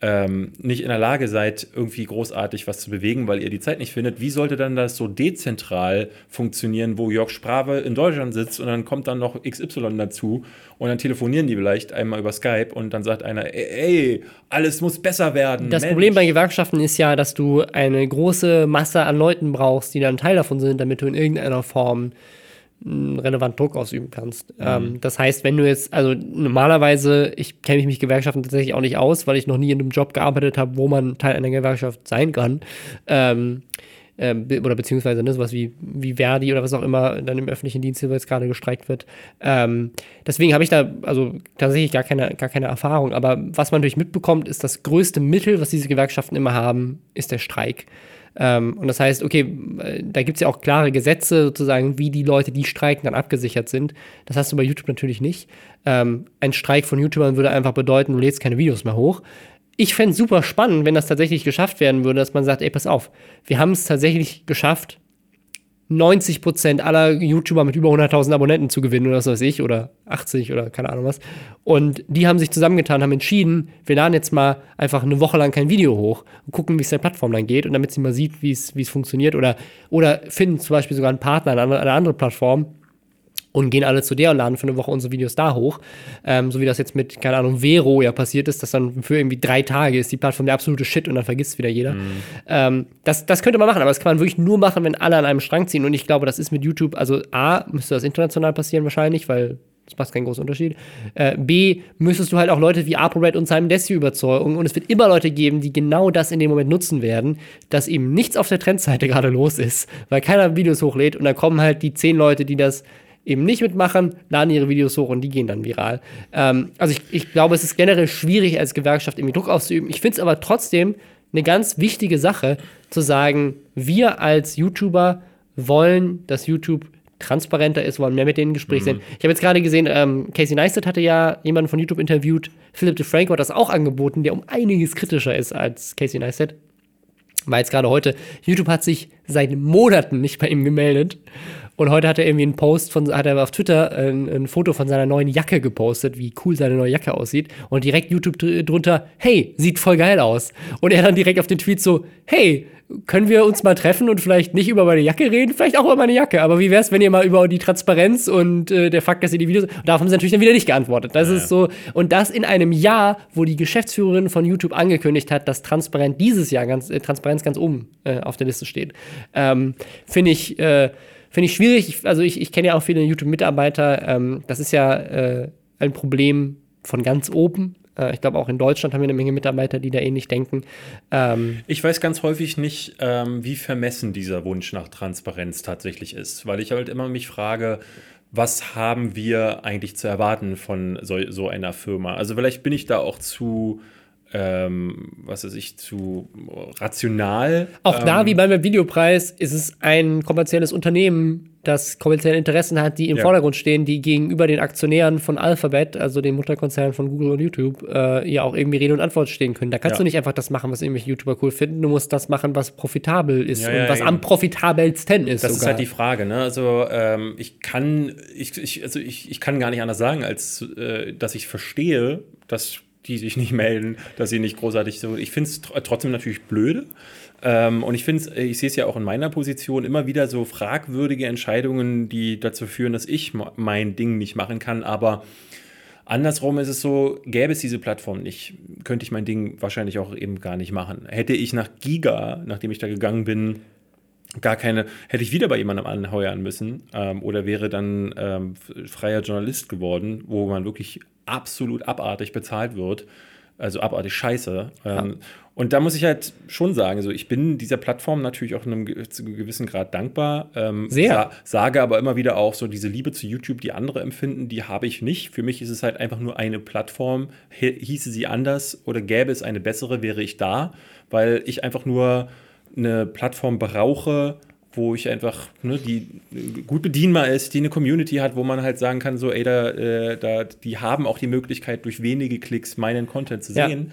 ähm, nicht in der Lage seid, irgendwie großartig was zu bewegen, weil ihr die Zeit nicht findet, wie sollte dann das so dezentral funktionieren, wo Jörg Sprave in Deutschland sitzt und dann kommt dann noch XY dazu und dann telefonieren die vielleicht einmal über Skype und dann sagt einer, ey, alles muss besser werden. Das Mensch. Problem bei Gewerkschaften ist ja, dass du eine große Masse an Leuten brauchst, die dann Teil davon sind, damit du in irgendeiner Form relevant Druck ausüben kannst. Mhm. Ähm, das heißt, wenn du jetzt, also normalerweise, ich kenne mich mit Gewerkschaften tatsächlich auch nicht aus, weil ich noch nie in einem Job gearbeitet habe, wo man Teil einer Gewerkschaft sein kann. Ähm, äh, oder beziehungsweise ne, sowas wie, wie Verdi oder was auch immer dann im öffentlichen Dienst jetzt gerade gestreikt wird. Ähm, deswegen habe ich da also tatsächlich gar keine, gar keine Erfahrung. Aber was man natürlich mitbekommt, ist das größte Mittel, was diese Gewerkschaften immer haben, ist der Streik. Ähm, und das heißt, okay, äh, da gibt es ja auch klare Gesetze sozusagen, wie die Leute, die streiken, dann abgesichert sind. Das hast du bei YouTube natürlich nicht. Ähm, ein Streik von YouTubern würde einfach bedeuten, du lädst keine Videos mehr hoch. Ich fände es super spannend, wenn das tatsächlich geschafft werden würde, dass man sagt, ey, pass auf, wir haben es tatsächlich geschafft, 90% aller YouTuber mit über 100.000 Abonnenten zu gewinnen oder was weiß ich, oder 80 oder keine Ahnung was. Und die haben sich zusammengetan, haben entschieden, wir laden jetzt mal einfach eine Woche lang kein Video hoch und gucken, wie es der Plattform dann geht und damit sie mal sieht, wie es funktioniert oder, oder finden zum Beispiel sogar einen Partner, eine, eine andere Plattform, und gehen alle zu der und laden für eine Woche unsere Videos da hoch. Ähm, so wie das jetzt mit, keine Ahnung, Vero ja passiert ist, dass dann für irgendwie drei Tage ist die Plattform der absolute Shit und dann vergisst es wieder jeder. Mhm. Ähm, das, das könnte man machen, aber das kann man wirklich nur machen, wenn alle an einem Strang ziehen. Und ich glaube, das ist mit YouTube, also A, müsste das international passieren wahrscheinlich, weil das macht keinen großen Unterschied. Äh, B, müsstest du halt auch Leute wie ApoRed und Simon Desio überzeugen. Und es wird immer Leute geben, die genau das in dem Moment nutzen werden, dass eben nichts auf der Trendseite gerade los ist, weil keiner Videos hochlädt. Und dann kommen halt die zehn Leute, die das eben nicht mitmachen, laden ihre Videos hoch und die gehen dann viral. Ähm, also ich, ich glaube, es ist generell schwierig, als Gewerkschaft irgendwie Druck auszuüben. Ich finde es aber trotzdem eine ganz wichtige Sache, zu sagen, wir als YouTuber wollen, dass YouTube transparenter ist, wollen mehr mit denen im Gespräch mhm. sind. Ich habe jetzt gerade gesehen, ähm, Casey Neistat hatte ja jemanden von YouTube interviewt, Philip DeFranco hat das auch angeboten, der um einiges kritischer ist als Casey Neistat. War jetzt gerade heute, YouTube hat sich seit Monaten nicht bei ihm gemeldet und heute hat er irgendwie einen Post von, hat er auf Twitter ein, ein, Foto von seiner neuen Jacke gepostet, wie cool seine neue Jacke aussieht. Und direkt YouTube drunter, hey, sieht voll geil aus. Und er dann direkt auf den Tweet so, hey, können wir uns mal treffen und vielleicht nicht über meine Jacke reden, vielleicht auch über meine Jacke. Aber wie wäre es, wenn ihr mal über die Transparenz und äh, der Fakt, dass ihr die Videos. Da haben sie natürlich dann wieder nicht geantwortet. Das ja. ist so. Und das in einem Jahr, wo die Geschäftsführerin von YouTube angekündigt hat, dass Transparenz dieses Jahr ganz, äh, Transparenz ganz oben äh, auf der Liste steht. Ähm, Finde ich. Äh, Finde ich schwierig. Ich, also ich, ich kenne ja auch viele YouTube-Mitarbeiter. Ähm, das ist ja äh, ein Problem von ganz oben. Äh, ich glaube, auch in Deutschland haben wir eine Menge Mitarbeiter, die da ähnlich denken. Ähm, ich weiß ganz häufig nicht, ähm, wie vermessen dieser Wunsch nach Transparenz tatsächlich ist, weil ich halt immer mich frage, was haben wir eigentlich zu erwarten von so, so einer Firma? Also vielleicht bin ich da auch zu ähm, was weiß ich, zu rational. Auch da, ähm, wie beim Videopreis, ist es ein kommerzielles Unternehmen, das kommerzielle Interessen hat, die im ja. Vordergrund stehen, die gegenüber den Aktionären von Alphabet, also dem Mutterkonzern von Google und YouTube, äh, ja auch irgendwie Rede und Antwort stehen können. Da kannst ja. du nicht einfach das machen, was irgendwelche YouTuber cool finden. Du musst das machen, was profitabel ist ja, und was eben. am profitabelsten ist. Das sogar. ist halt die Frage. Ne? Also ähm, ich kann, ich, ich, also ich, ich kann gar nicht anders sagen, als äh, dass ich verstehe, dass die sich nicht melden, dass sie nicht großartig so. Ich finde es trotzdem natürlich blöde. Ähm, und ich finde ich sehe es ja auch in meiner Position immer wieder so fragwürdige Entscheidungen, die dazu führen, dass ich mein Ding nicht machen kann. Aber andersrum ist es so, gäbe es diese Plattform nicht, könnte ich mein Ding wahrscheinlich auch eben gar nicht machen. Hätte ich nach Giga, nachdem ich da gegangen bin, gar keine, hätte ich wieder bei jemandem anheuern müssen ähm, oder wäre dann ähm, freier Journalist geworden, wo man wirklich absolut abartig bezahlt wird. Also abartig scheiße. Ja. Ähm, und da muss ich halt schon sagen, so ich bin dieser Plattform natürlich auch in einem gewissen Grad dankbar. Ähm, Sehr. Sa sage aber immer wieder auch so, diese Liebe zu YouTube, die andere empfinden, die habe ich nicht. Für mich ist es halt einfach nur eine Plattform. Hieße sie anders oder gäbe es eine bessere, wäre ich da, weil ich einfach nur eine Plattform brauche, wo ich einfach, ne, die gut bedienbar ist, die eine Community hat, wo man halt sagen kann, so, ey, da, äh, da, die haben auch die Möglichkeit, durch wenige Klicks meinen Content zu sehen,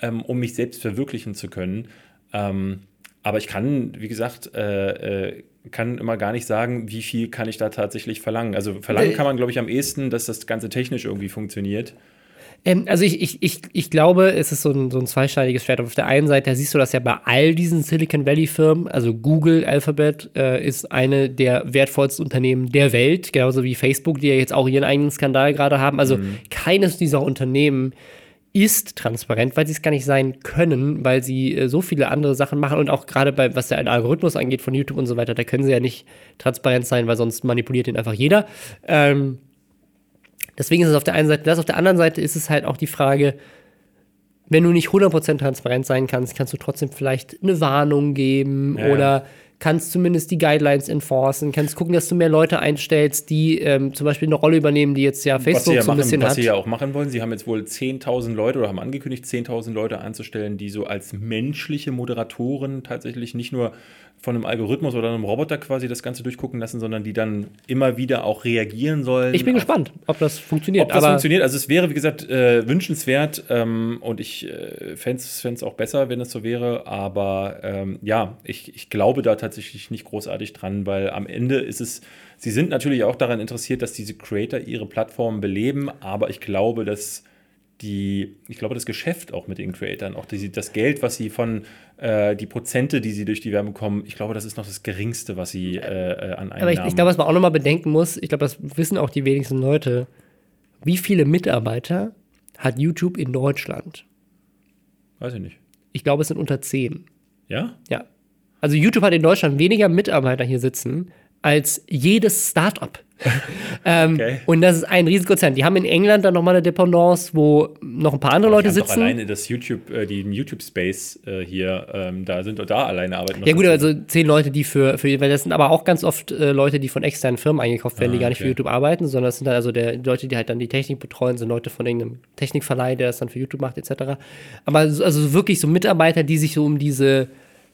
ja. ähm, um mich selbst verwirklichen zu können. Ähm, aber ich kann, wie gesagt, äh, äh, kann immer gar nicht sagen, wie viel kann ich da tatsächlich verlangen. Also verlangen kann man, glaube ich, am ehesten, dass das Ganze technisch irgendwie funktioniert. Ähm, also ich, ich, ich, ich glaube, es ist so ein, so ein zweischneidiges Schwert. Auf der einen Seite siehst du das ja bei all diesen Silicon Valley-Firmen, also Google, Alphabet äh, ist eine der wertvollsten Unternehmen der Welt, genauso wie Facebook, die ja jetzt auch ihren eigenen Skandal gerade haben. Also mhm. keines dieser Unternehmen ist transparent, weil sie es gar nicht sein können, weil sie äh, so viele andere Sachen machen und auch gerade bei, was der Algorithmus angeht von YouTube und so weiter, da können sie ja nicht transparent sein, weil sonst manipuliert ihn einfach jeder. Ähm, Deswegen ist es auf der einen Seite das, auf der anderen Seite ist es halt auch die Frage, wenn du nicht 100% transparent sein kannst, kannst du trotzdem vielleicht eine Warnung geben ja, oder kannst zumindest die Guidelines enforcen, kannst gucken, dass du mehr Leute einstellst, die ähm, zum Beispiel eine Rolle übernehmen, die jetzt ja was Facebook ja so ein machen, bisschen was hat. sie ja auch machen wollen. Sie haben jetzt wohl 10.000 Leute oder haben angekündigt, 10.000 Leute anzustellen, die so als menschliche Moderatoren tatsächlich nicht nur von einem Algorithmus oder einem Roboter quasi das Ganze durchgucken lassen, sondern die dann immer wieder auch reagieren sollen. ich bin auf- gespannt, ob das funktioniert. Ob das funktioniert, also es wäre, wie gesagt, äh, wünschenswert ähm, und ich äh, fände es auch besser, wenn es so wäre, aber ähm, ja, ich, ich glaube da tatsächlich nicht großartig dran, weil am Ende ist es, sie sind natürlich auch daran interessiert, dass diese Creator ihre Plattformen beleben, aber ich glaube, dass die, ich glaube, das Geschäft auch mit den Creatoren, auch die, das Geld, was sie von, äh, die Prozente, die sie durch die Werbung bekommen, ich glaube, das ist noch das Geringste, was sie äh, äh, an Einnahmen Aber ich, ich glaube, was man auch nochmal bedenken muss, ich glaube, das wissen auch die wenigsten Leute, wie viele Mitarbeiter hat YouTube in Deutschland? Weiß ich nicht. Ich glaube, es sind unter 10. Ja? Ja. Also YouTube hat in Deutschland weniger Mitarbeiter hier sitzen als jedes Startup. ähm, Okay. Und das ist ein Riesenkonzern. Die haben in England dann nochmal eine Dependance, wo noch ein paar andere Leute sitzen. alleine das YouTube, äh, die YouTube-Space äh, hier, ähm, da sind da alleine arbeiten. Ja gut, also zehn Leute, die für, für weil das sind aber auch ganz oft äh, Leute, die von externen Firmen eingekauft werden, Ah, die gar nicht für okay. YouTube arbeiten, sondern das sind dann also der, die Leute, die halt dann die Technik betreuen, sind Leute von irgendeinem Technikverleih, der das dann für YouTube macht, etc. Aber so- also wirklich so Mitarbeiter, die sich so um diese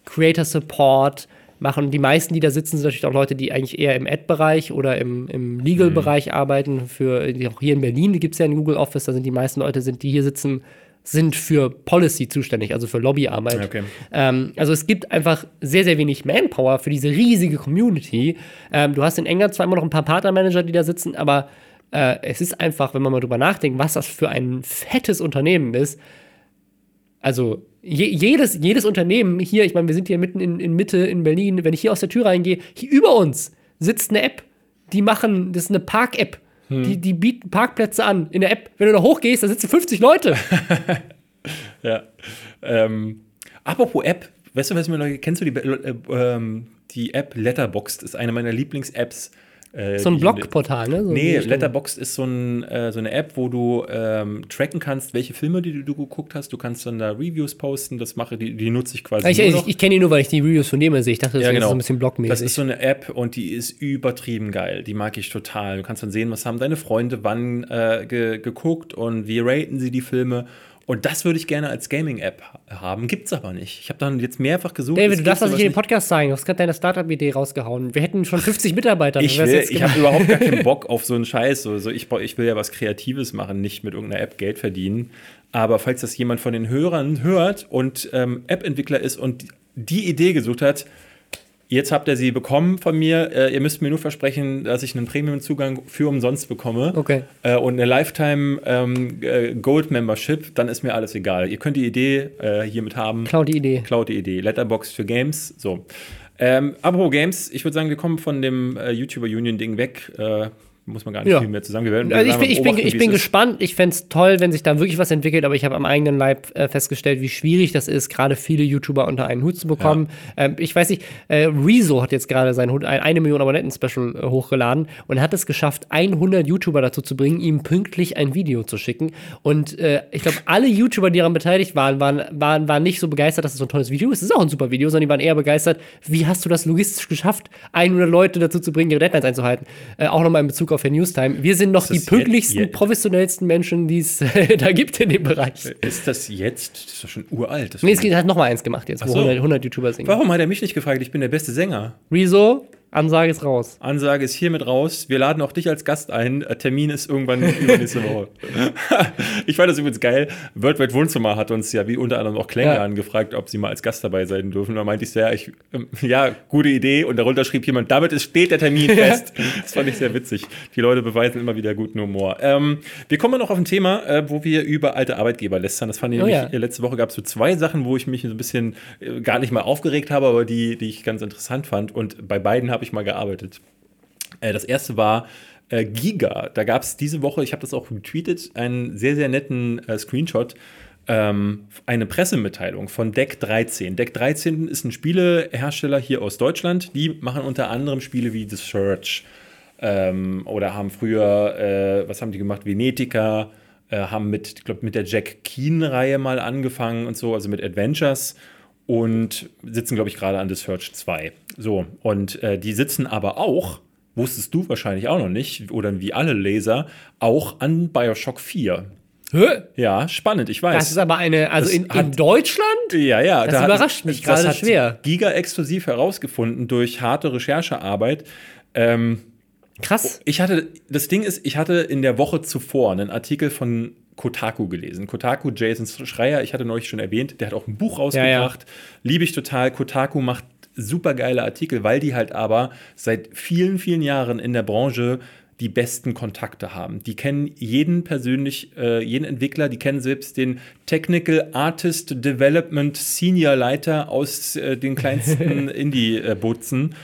Creator Support machen. Und die meisten, die da sitzen, sind natürlich auch Leute, die eigentlich eher im Ad-Bereich oder im, im Mhm. Legal-Bereich arbeiten. Für auch hier in Berlin gibt es ja ein Google Office, da sind die meisten Leute, sind, die hier sitzen, sind für Policy zuständig, also für Lobbyarbeit. Okay. Ähm, also es gibt einfach sehr, sehr wenig Manpower für diese riesige Community. Ähm, du hast in England zwar immer noch ein paar Partnermanager, die da sitzen, aber äh, es ist einfach, wenn man mal drüber nachdenkt, was das für ein fettes Unternehmen ist. Also je, jedes, jedes Unternehmen hier, ich meine, wir sind hier mitten in, in Mitte in Berlin, wenn ich hier aus der Tür reingehe, hier über uns sitzt eine App. Die machen, das ist eine Park-App. Die, die bieten Parkplätze an in der App. Wenn du da hochgehst, da sitzen 50 Leute. Ja. Ähm, apropos App, weißt du, was mir noch, kennst du die, äh, ähm, die App Letterboxd? Ist eine meiner Lieblings-Apps. Äh, So ein die- Blogportal, ne? So die Nee. Letterboxd ist so, ein, äh, so eine App, wo du ähm, tracken kannst, welche Filme die du geguckt hast. Du kannst dann da Reviews posten. Das mache die, die nutze ich quasi Ich, nur ich, noch. ich kenne die nur, weil ich die Reviews von dem sehe. Ich dachte, das Ja, ist genau. so ein bisschen blogmäßig. Das ist so eine App und die ist übertrieben geil. Die mag ich total. Du kannst dann sehen, was haben deine Freunde wann äh, ge geguckt und wie raten sie die Filme. Und das würde ich gerne als Gaming-App ha- haben. Gibt's aber nicht. Ich habe dann jetzt mehrfach gesucht. David, du darfst das nicht in den Podcast sagen. Du hast gerade deine Startup-Idee rausgehauen. Wir hätten schon 50 Mitarbeiter. Ich, will, ich habe überhaupt gar keinen Bock auf so einen Scheiß. So, so ich, ich will ja was Kreatives machen, nicht mit irgendeiner App Geld verdienen. Aber falls das jemand von den Hörern hört und ähm, App-Entwickler ist und die Idee gesucht hat, jetzt habt ihr sie bekommen von mir. Äh, ihr müsst mir nur versprechen, dass ich einen Premium-Zugang für umsonst bekomme. Okay. Äh, und eine Lifetime ähm, äh, dann ist mir alles egal. Ihr könnt die Idee äh, hiermit haben. Klau die Idee. Klaut die Idee. Letterbox für Games. So. Ähm, apropos Games, ich würde sagen, wir kommen von dem äh, YouTuber Union-Ding weg. Muss man gar nicht Ja. viel mehr zu sagen. Wir werden, wir Also ich bin, ich bin, ich bin gespannt. Ich fände es toll, wenn sich da wirklich was entwickelt, aber ich habe am eigenen Leib äh, festgestellt, wie schwierig das ist, gerade viele YouTuber unter einen Hut zu bekommen. Ähm, ich weiß nicht, äh, Rezo hat jetzt gerade sein eine Million Abonnenten-Special äh, hochgeladen und hat es geschafft, 100 YouTuber dazu zu bringen, ihm pünktlich ein Video zu schicken. Und äh, ich glaube, alle YouTuber, die daran beteiligt waren, waren, waren, waren nicht so begeistert, dass es so ein tolles Video ist. Es ist auch ein super Video, sondern die waren eher begeistert, wie hast du das logistisch geschafft, 100 Leute dazu zu bringen, ihre Deadlines einzuhalten. Äh, auch nochmal in Bezug auf Herr Newstime. Wir sind noch die pünktlichsten, jetzt- professionellsten Menschen, die es äh, da gibt in dem Bereich. Ist das jetzt? Das ist doch schon uralt. Das Nee, es hat nochmal eins gemacht jetzt, wo so. 100, 100 YouTuber singen. Warum hat er mich nicht gefragt? Ich bin der beste Sänger. Rezo, Ansage ist raus. Ansage ist hiermit raus. Wir laden auch dich als Gast ein. Äh, Termin ist irgendwann übernächste Woche. ich fand das übrigens geil. Worldwide Wohnzimmer hat uns ja wie unter anderem auch Klänger Ja. angefragt, ob sie mal als Gast dabei sein dürfen. Da meinte ich so, ja, ich, ähm, ja, gute Idee. Und darunter schrieb jemand, damit ist, steht der Termin fest. Das fand ich sehr witzig. Die Leute beweisen immer wieder guten Humor. Ähm, wir kommen noch auf ein Thema, äh, wo wir über alte Arbeitgeber lästern. Das fand ich Oh nämlich, ja. letzte Woche gab es so zwei Sachen, wo ich mich so ein bisschen äh, gar nicht mal aufgeregt habe, aber die, die ich ganz interessant fand. Und bei beiden habe ich mal gearbeitet. Äh, das erste war äh, Giga. Da gab es diese Woche, ich habe das auch retweetet, einen sehr, sehr netten äh, Screenshot. Ähm, eine Pressemitteilung von Deck 13. Deck 13 ist ein Spielehersteller hier aus Deutschland. Die machen unter anderem Spiele wie The Search ähm, oder haben früher, äh, was haben die gemacht? Venetica, äh, haben mit, ich glaube, mit der Jack Keen-Reihe mal angefangen und so, also mit Adventures. und sitzen, glaube ich, gerade an The Search 2. So, und äh, die sitzen aber auch, wusstest du wahrscheinlich auch noch nicht, oder wie alle Leser, auch an Bioshock 4. Hä? Ja, spannend, ich weiß. Das ist aber eine, also Das in, in hat- Deutschland? Ja, ja. Das da hat- überrascht mich das gerade hat schwer. Giga exklusiv herausgefunden durch harte Recherchearbeit. Ähm, Krass. ich hatte, das Ding ist, ich hatte in der Woche zuvor einen Artikel von Kotaku gelesen. Kotaku, Jason Schreier, ich hatte neulich schon erwähnt, der hat auch ein Buch rausgebracht. Liebe ich total. Kotaku macht super geile Artikel, weil die halt aber seit vielen, vielen Jahren in der Branche die besten Kontakte haben. Die kennen jeden persönlich, äh, jeden Entwickler, die kennen selbst den Technical Artist Development Senior Leiter aus äh, den kleinsten Indie-Butzen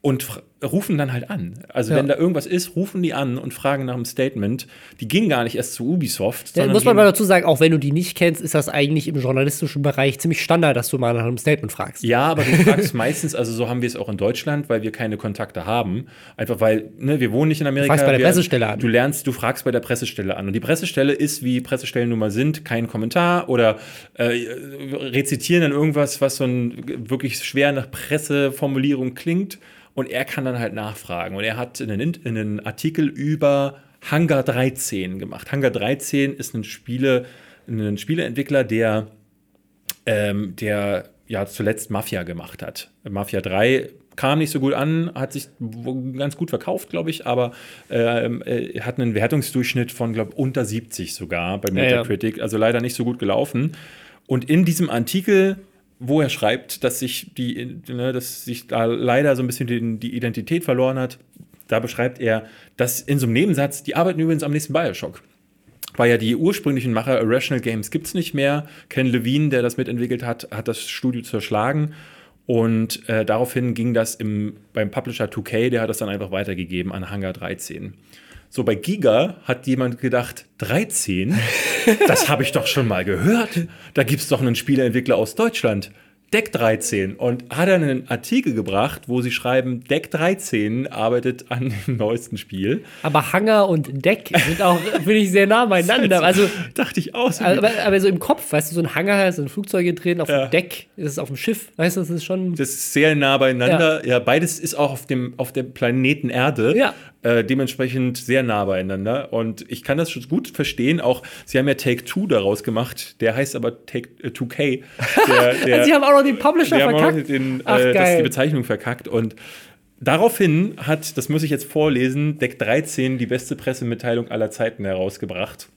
und rufen dann halt an. Also Ja. wenn da irgendwas ist, rufen die an und fragen nach einem Statement. Die gingen gar nicht erst zu Ubisoft. Da sondern muss man gehen- mal dazu sagen, auch wenn du die nicht kennst, ist das eigentlich im journalistischen Bereich ziemlich Standard, dass du mal nach einem Statement fragst. Ja, aber du fragst meistens, also so haben wir es auch in Deutschland, weil wir keine Kontakte haben. Einfach weil, ne, wir wohnen nicht in Amerika. fragst bei der wir, Pressestelle an. Du lernst, du fragst bei der Pressestelle an. Und die Pressestelle ist, wie Pressestellen nun mal sind, kein Kommentar oder äh, rezitieren dann irgendwas, was so ein wirklich schwer nach Presseformulierung klingt. Und er kann dann halt nachfragen. Und er hat einen, einen Artikel über Hangar 13 gemacht. Hangar 13 ist ein Spiele, ein Spieleentwickler, der ähm, der ja zuletzt Mafia gemacht hat. Mafia 3 kam nicht so gut an, hat sich ganz gut verkauft, glaube ich, aber ähm, äh, hat einen Wertungsdurchschnitt von, glaube ich, unter 70 sogar bei Ja, ja. Metacritic, also leider nicht so gut gelaufen. Und in diesem Artikel, wo er schreibt, dass sich die, ne, dass sich da leider so ein bisschen die, die Identität verloren hat, da beschreibt er, dass in so einem Nebensatz, die arbeiten übrigens am nächsten Bioshock weil ja die ursprünglichen Macher Irrational Games gibt es nicht mehr. Ken Levine, der das mitentwickelt hat, hat das Studio zerschlagen. Und äh, daraufhin ging das im, beim Publisher 2K, der hat das dann einfach weitergegeben an Hangar 13. So, bei Giga hat jemand gedacht, 13? Das habe ich doch schon mal gehört. Da gibt es doch einen Spieleentwickler aus Deutschland. Deck 13 und hat dann einen Artikel gebracht, wo sie schreiben, Deck 13 arbeitet an dem neuesten Spiel. Aber Hangar und Deck sind auch, finde ich, sehr nah beieinander. Also, dachte ich auch. so. aber, aber so im Kopf, weißt du, so ein Hangar, sind Flugzeuge drin, auf Ja. dem Deck ist es auf dem Schiff, weißt du, das ist schon. Das ist sehr nah beieinander. Ja, beides ist auch auf dem, auf dem Planeten Erde. Ja. Äh, dementsprechend sehr nah beieinander. Und ich kann das schon gut verstehen. Auch, sie haben ja Take Two daraus gemacht. Der heißt aber Take äh, 2K. Der, der, Sie haben auch noch den Publisher die haben auch noch verkackt. den, Ach, äh, das, die Bezeichnung verkackt. Und daraufhin hat, das muss ich jetzt vorlesen, Deck 13 die beste Pressemitteilung aller Zeiten herausgebracht.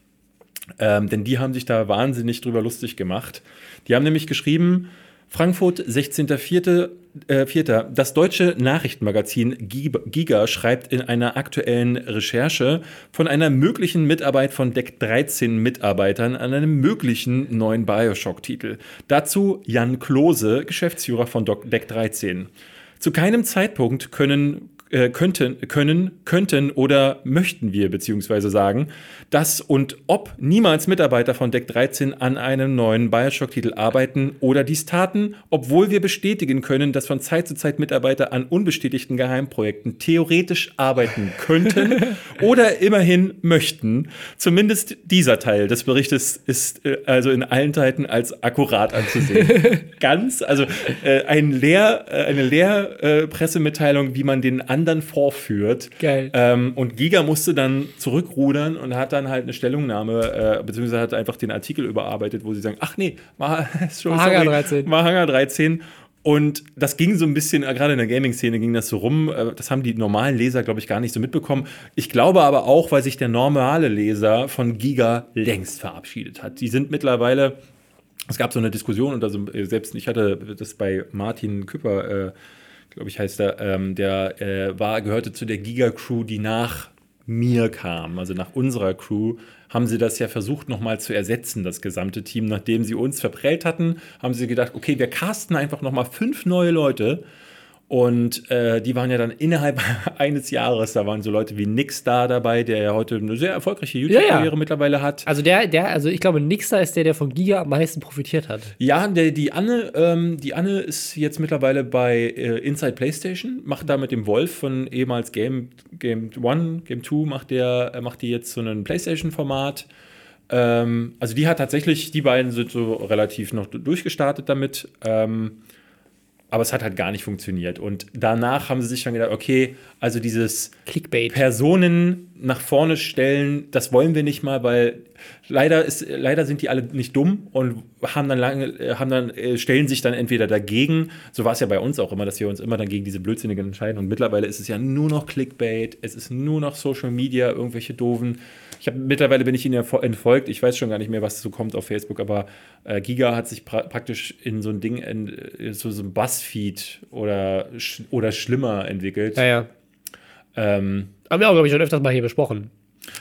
Ähm, denn die haben sich da wahnsinnig drüber lustig gemacht. Die haben nämlich geschrieben, Frankfurt, 16.04. Äh, 4. Das deutsche Nachrichtenmagazin Giga schreibt in einer aktuellen Recherche von einer möglichen Mitarbeit von Deck 13 Mitarbeitern an einem möglichen neuen Bioshock-Titel. Dazu Jan Klose, Geschäftsführer von Deck 13. Zu keinem Zeitpunkt können, äh, könnten, können, könnten oder möchten wir beziehungsweise sagen, dass und ob niemals Mitarbeiter von Deck 13 an einem neuen Bioshock-Titel arbeiten oder dies taten, obwohl wir bestätigen können, dass von Zeit zu Zeit Mitarbeiter an unbestätigten Geheimprojekten theoretisch arbeiten könnten oder immerhin möchten. Zumindest dieser Teil des Berichtes ist äh, also in allen Zeiten als akkurat anzusehen. Ganz, also äh, ein Lehr, äh, eine Lehrpressemitteilung, Pressemitteilung, wie man den anderen vorführt. Geil. Ähm, und Giga musste dann zurückrudern und hat dann halt eine Stellungnahme, äh, beziehungsweise hat einfach den Artikel überarbeitet, wo sie sagen, ach nee, war, Hangar 13. War Hangar 13. Und das ging so ein bisschen, äh, gerade in der Gaming-Szene ging das so rum. äh, Das haben die normalen Leser, glaube ich, gar nicht so mitbekommen. Ich glaube aber auch, weil sich der normale Leser von Giga längst verabschiedet hat. Die sind mittlerweile es gab so eine Diskussion und also äh, selbst ich hatte das bei Martin Küpper, äh, glaube ich, heißt er, ähm, der äh, war, gehörte zu der Giga-Crew, die nach mir kam, also nach unserer Crew, haben sie das ja versucht nochmal zu ersetzen, das gesamte Team. Nachdem sie uns verprellt hatten, haben sie gedacht, okay, wir casten einfach nochmal fünf neue Leute. Und äh, die waren ja dann innerhalb eines Jahres, da waren so Leute wie Nix da dabei, der ja heute eine sehr erfolgreiche YouTube-Karriere Ja, ja. mittlerweile hat. Also der, der, also ich glaube, Nixer ist der, der von Giga am meisten profitiert hat. Ja, der, die, Anne, ähm, die Anne ist jetzt mittlerweile bei äh, Inside PlayStation, macht da mit dem Wolf von ehemals Game, Game One, Game Two, macht, der, äh, macht die jetzt so ein PlayStation-Format. Ähm, also die hat tatsächlich, die beiden sind so relativ noch durchgestartet damit. Ähm, aber es hat halt gar nicht funktioniert. Und danach haben sie sich dann gedacht, okay, also dieses Clickbait. Personen nach vorne stellen, das wollen wir nicht mal, weil leider ist, leider sind die alle nicht dumm und haben dann lange, haben dann, äh, stellen sich dann entweder dagegen. So war es ja bei uns auch immer, dass wir uns immer dann gegen diese Blödsinnigen entscheiden. Und mittlerweile ist es ja nur noch Clickbait, es ist nur noch Social Media, irgendwelche doofen ich habe mittlerweile bin ich ihnen ja entfolgt. Ich weiß schon gar nicht mehr, was so kommt auf Facebook, aber äh, Giga hat sich pra praktisch in so ein Ding, in, in so, so ein Buzzfeed oder, sch oder schlimmer entwickelt. Ja, ja. Ähm, Haben wir auch, glaube ich, schon öfters mal hier besprochen.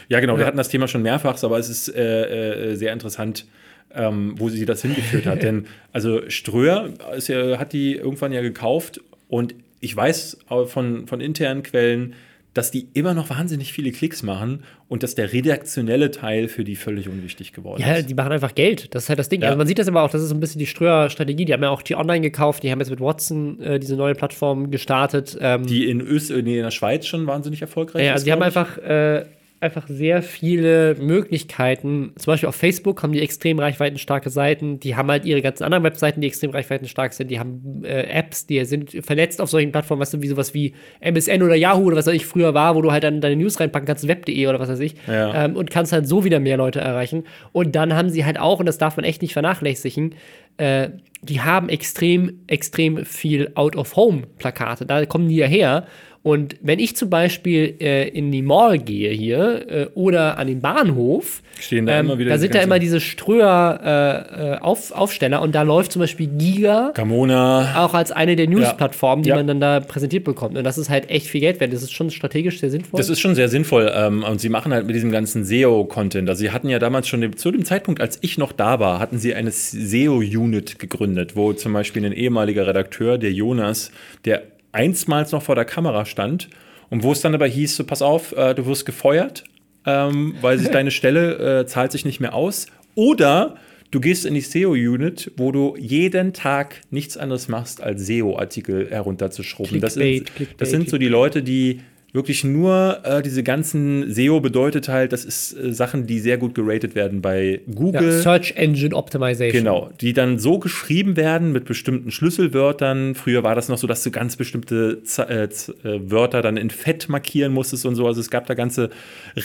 ja, genau. Wir Ja. hatten das Thema schon mehrfach, aber es ist äh, äh, sehr interessant, ähm, wo sie das hingeführt hat. Denn also Ströer ist ja, hat die irgendwann ja gekauft und ich weiß auch von, von internen Quellen, dass die immer noch wahnsinnig viele Klicks machen und dass der redaktionelle Teil für die völlig unwichtig geworden Ja, ist. die machen einfach Geld. Das ist halt das Ding. Ja. Also man sieht das immer auch, das ist so ein bisschen die Ströer-Strategie. Die haben ja auch die online gekauft, die haben jetzt mit Watson äh, diese neue Plattform gestartet. Ähm, Die in, Öst nee, in der Schweiz schon wahnsinnig erfolgreich ja, ist. also die haben einfach, äh, einfach sehr viele Möglichkeiten. Zum Beispiel auf Facebook haben die extrem reichweitenstarke Seiten. Die haben halt ihre ganzen anderen Webseiten, die extrem reichweitenstark sind. Die haben äh, Apps, die sind vernetzt auf solchen Plattformen, weißt du, wie sowas wie MSN oder Yahoo oder was weiß ich früher war, wo du halt dann deine News reinpacken kannst, web.de oder was weiß ich. Ja. Ähm, und kannst halt so wieder mehr Leute erreichen. Und dann haben sie halt auch, und das darf man echt nicht vernachlässigen, äh, die haben extrem, extrem viel Out-of-Home-Plakate. Da kommen die ja her. Und wenn ich zum Beispiel äh, in die Mall gehe hier äh, oder an den Bahnhof, Stehen da ähm, immer wieder da sind da immer diese Ströer äh, äh, Auf Aufsteller und da läuft zum Beispiel Giga Gamona. auch als eine der News-Plattformen, die Ja. man dann da präsentiert bekommt. Und das ist halt echt viel Geld wert. Das ist schon strategisch sehr sinnvoll. Das ist schon sehr sinnvoll. Ähm, und sie machen halt mit diesem ganzen SEO-Content. Also sie hatten ja damals schon zu dem Zeitpunkt, als ich noch da war, hatten sie eine SEO-Unit gegründet, wo zum Beispiel ein ehemaliger Redakteur, der Jonas, der einstmals noch vor der Kamera stand und wo es dann aber hieß, so pass auf, äh, du wirst gefeuert, ähm, weil sich deine Stelle äh, zahlt sich nicht mehr aus. Oder du gehst in die SEO-Unit, wo du jeden Tag nichts anderes machst, als SEO-Artikel herunterzuschrubben. Das, Clickbait, das sind so die Leute, die wirklich nur äh, diese ganzen SEO bedeutet halt, das ist äh, Sachen, die sehr gut geratet werden bei ja, Google. Search Engine Optimization. Genau, die dann so geschrieben werden mit bestimmten Schlüsselwörtern. Früher war das noch so, dass du ganz bestimmte Z äh, Z äh, Wörter dann in Fett markieren musstest und so. Also es gab da ganze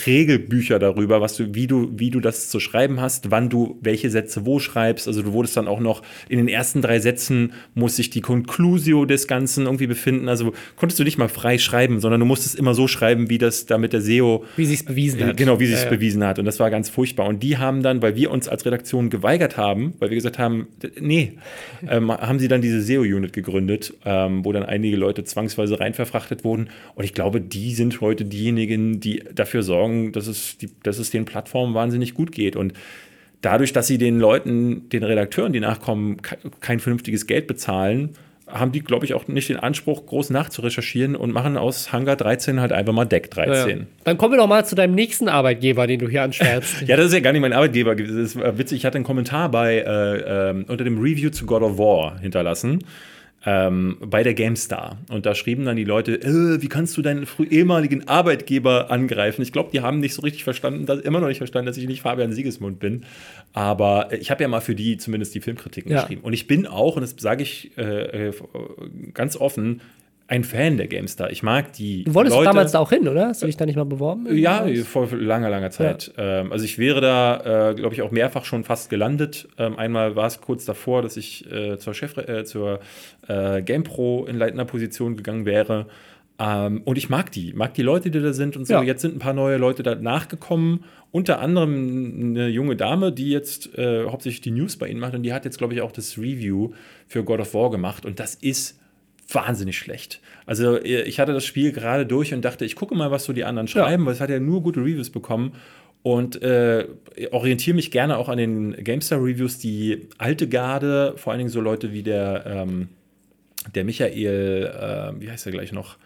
Regelbücher darüber, was du, wie du, wie du das zu schreiben hast, wann du welche Sätze wo schreibst. Also du wurdest dann auch noch in den ersten drei Sätzen muss sich die Conclusio des Ganzen irgendwie befinden. Also konntest du nicht mal frei schreiben, sondern du musstest immer so schreiben, wie das da mit der SEO Wie sie es bewiesen hat. Genau, wie sie es Ja, bewiesen hat. Und das war ganz furchtbar. Und die haben dann, weil wir uns als Redaktion geweigert haben, weil wir gesagt haben, nee, ähm, haben sie dann diese SEO-Unit gegründet, ähm, wo dann einige Leute zwangsweise rein verfrachtet wurden. Und ich glaube, die sind heute diejenigen, die dafür sorgen, dass es, die, dass es den Plattformen wahnsinnig gut geht. Und dadurch, dass sie den Leuten, den Redakteuren, die nachkommen, ke- kein vernünftiges Geld bezahlen, haben die, glaube ich, auch nicht den Anspruch, groß nachzurecherchieren und machen aus Hangar 13 halt einfach mal Deck 13. Ja. Dann kommen wir doch mal zu deinem nächsten Arbeitgeber, den du hier anschwärzt. Ja, das ist ja gar nicht mein Arbeitgeber. Das ist äh, witzig. Ich hatte einen Kommentar bei äh, ähm, unter dem Review zu God of War hinterlassen. Ähm, bei der GameStar. Und da schrieben dann die Leute, äh, wie kannst du deinen ehemaligen Arbeitgeber angreifen? Ich glaube, die haben nicht so richtig verstanden, dass, immer noch nicht verstanden, dass ich nicht Fabian Siegesmund bin. Aber äh, ich habe ja mal für die zumindest die Filmkritiken Ja. geschrieben. Und ich bin auch, und das sage ich äh, äh, ganz offen, ein Fan der GameStar. Ich mag die. Du wolltest Leute, damals da auch hin, oder? Hast du dich da nicht mal beworben? ja, vor langer, langer Zeit. Ähm, also ich wäre da, äh, glaube ich, auch mehrfach schon fast gelandet. Ähm, einmal war es kurz davor, dass ich äh, zur Chef, äh, zur äh, GamePro in leitender Position gegangen wäre. Ähm, und ich mag die, mag die Leute, die da sind und so. Ja. Jetzt sind ein paar neue Leute da nachgekommen. Unter anderem eine junge Dame, die jetzt äh, hauptsächlich die News bei ihnen macht. Und die hat jetzt, glaube ich, auch das Review für God of War gemacht. Und das ist wahnsinnig schlecht. Also äh, ich hatte das Spiel gerade durch und dachte, ich gucke mal, was so die anderen schreiben, weil es hat ja nur gute Reviews bekommen und äh, orientiere mich gerne auch an den GameStar-Reviews, die alte Garde, vor allen Dingen so Leute wie der, ähm, der Michael, äh, wie heißt er gleich noch?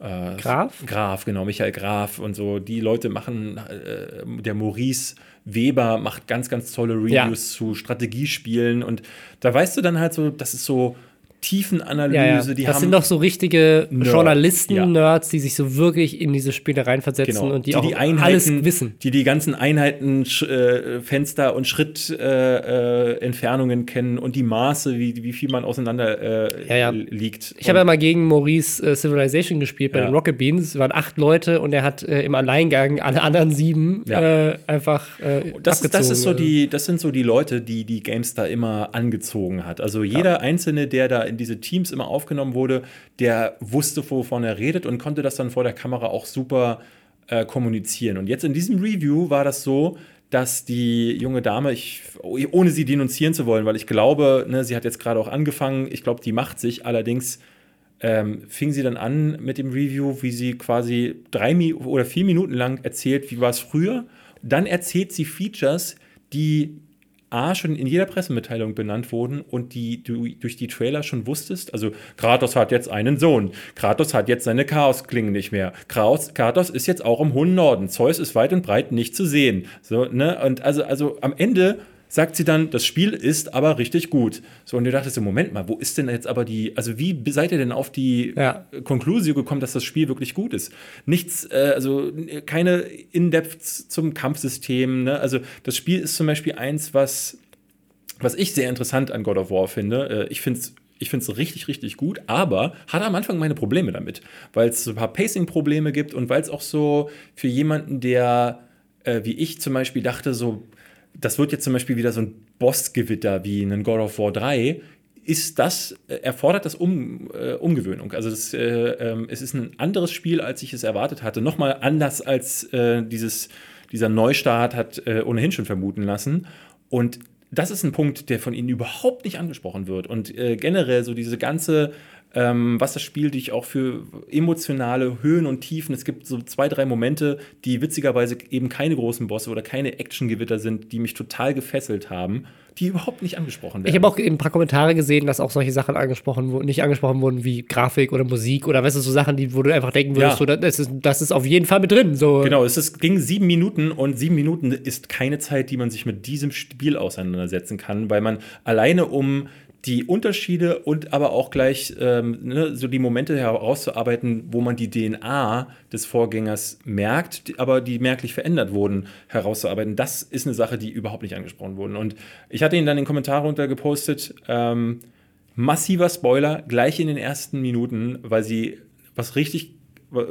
Äh, Graf? Graf, genau, Michael Graf und so. Die Leute machen, äh, der Maurice Weber macht ganz, ganz tolle Reviews Ja. zu Strategiespielen und da weißt du dann halt so, das ist so, Tiefenanalyse. Ja, ja. Die das haben sind doch so richtige Nerd, Journalisten-Nerds, die sich so wirklich in diese Spiele reinversetzen Genau, und die, auch Einheiten, alles wissen. Die die ganzen Einheiten, äh, Fenster und Schrittentfernungen äh, Entfernungen kennen und die Maße, wie, wie viel man auseinander äh, Ja, ja. liegt. Ich habe ja mal gegen Maurice äh, Civilization gespielt bei Ja. den Rocket Beans. Es waren acht Leute und er hat äh, im Alleingang alle anderen sieben Ja. äh, einfach äh, das, ist- das ist so abgezogen. die, das sind so die Leute, die die GameStar immer angezogen hat. Also jeder einzelne, der da in diese Teams immer aufgenommen wurde, der wusste, wovon er redet und konnte das dann vor der Kamera auch super äh, kommunizieren. Und jetzt in diesem Review war das so, dass die junge Dame, ich, ohne sie denunzieren zu wollen, weil ich glaube, ne, sie hat jetzt gerade auch angefangen, ich glaube, die macht sich allerdings ähm, fing sie dann an mit dem Review, wie sie quasi drei Mi oder vier Minuten lang erzählt, wie war es früher. Dann erzählt sie Features, die A schon in jeder Pressemitteilung benannt wurden und die du durch die Trailer schon wusstest. Also Kratos hat jetzt einen Sohn. Kratos hat jetzt seine Chaosklingen nicht mehr. Kratos, Kratos ist jetzt auch im hohen Norden. Zeus ist weit und breit nicht zu sehen. So, ne? Und also, also am Ende sagt sie dann, das Spiel ist aber richtig gut. So, und du dachtest so, Moment mal, wo ist denn jetzt aber die, also wie seid ihr denn auf die Ja. Konklusion gekommen, dass das Spiel wirklich gut ist? Nichts, äh, also keine In-Depths zum Kampfsystem, ne? Also das Spiel ist zum Beispiel eins, was, was ich sehr interessant an God of War finde. Äh, ich finde es ich finde es richtig, richtig gut, aber hatte am Anfang meine Probleme damit, weil es so ein paar Pacing-Probleme gibt und weil es auch so für jemanden, der äh, wie ich zum Beispiel dachte, so, das wird jetzt zum Beispiel wieder so ein Bossgewitter wie ein God of War 3, ist das, äh, erfordert das um, äh, Umgewöhnung. Also das, äh, ähm, es ist ein anderes Spiel, als ich es erwartet hatte. Nochmal anders als äh, dieses, dieser Neustart hat äh, ohnehin schon vermuten lassen. Und das ist ein Punkt, der von Ihnen überhaupt nicht angesprochen wird. Und äh, generell so diese ganze, ähm, was das Spiel dich auch für emotionale Höhen und Tiefen, es gibt so zwei, drei Momente, die witzigerweise eben keine großen Bosse oder keine Actiongewitter sind, die mich total gefesselt haben, die überhaupt nicht angesprochen werden. Ich habe auch ein paar Kommentare gesehen, dass auch solche Sachen angesprochen wurden, nicht angesprochen wurden wie Grafik oder Musik oder weißt du, so Sachen, die, wo du einfach denken würdest, Ja. so, das, ist, das ist auf jeden Fall mit drin. So. Genau, es ist, ging sieben Minuten und sieben Minuten ist keine Zeit, die man sich mit diesem Spiel auseinandersetzen kann, weil man alleine um die Unterschiede und aber auch gleich ähm, ne, so die Momente herauszuarbeiten, wo man die DNA des Vorgängers merkt, die, aber die merklich verändert wurden, herauszuarbeiten. Das ist eine Sache, die überhaupt nicht angesprochen wurden. Und ich hatte ihn dann in den Kommentaren runtergepostet. Ähm, massiver Spoiler gleich in den ersten Minuten, weil sie was richtig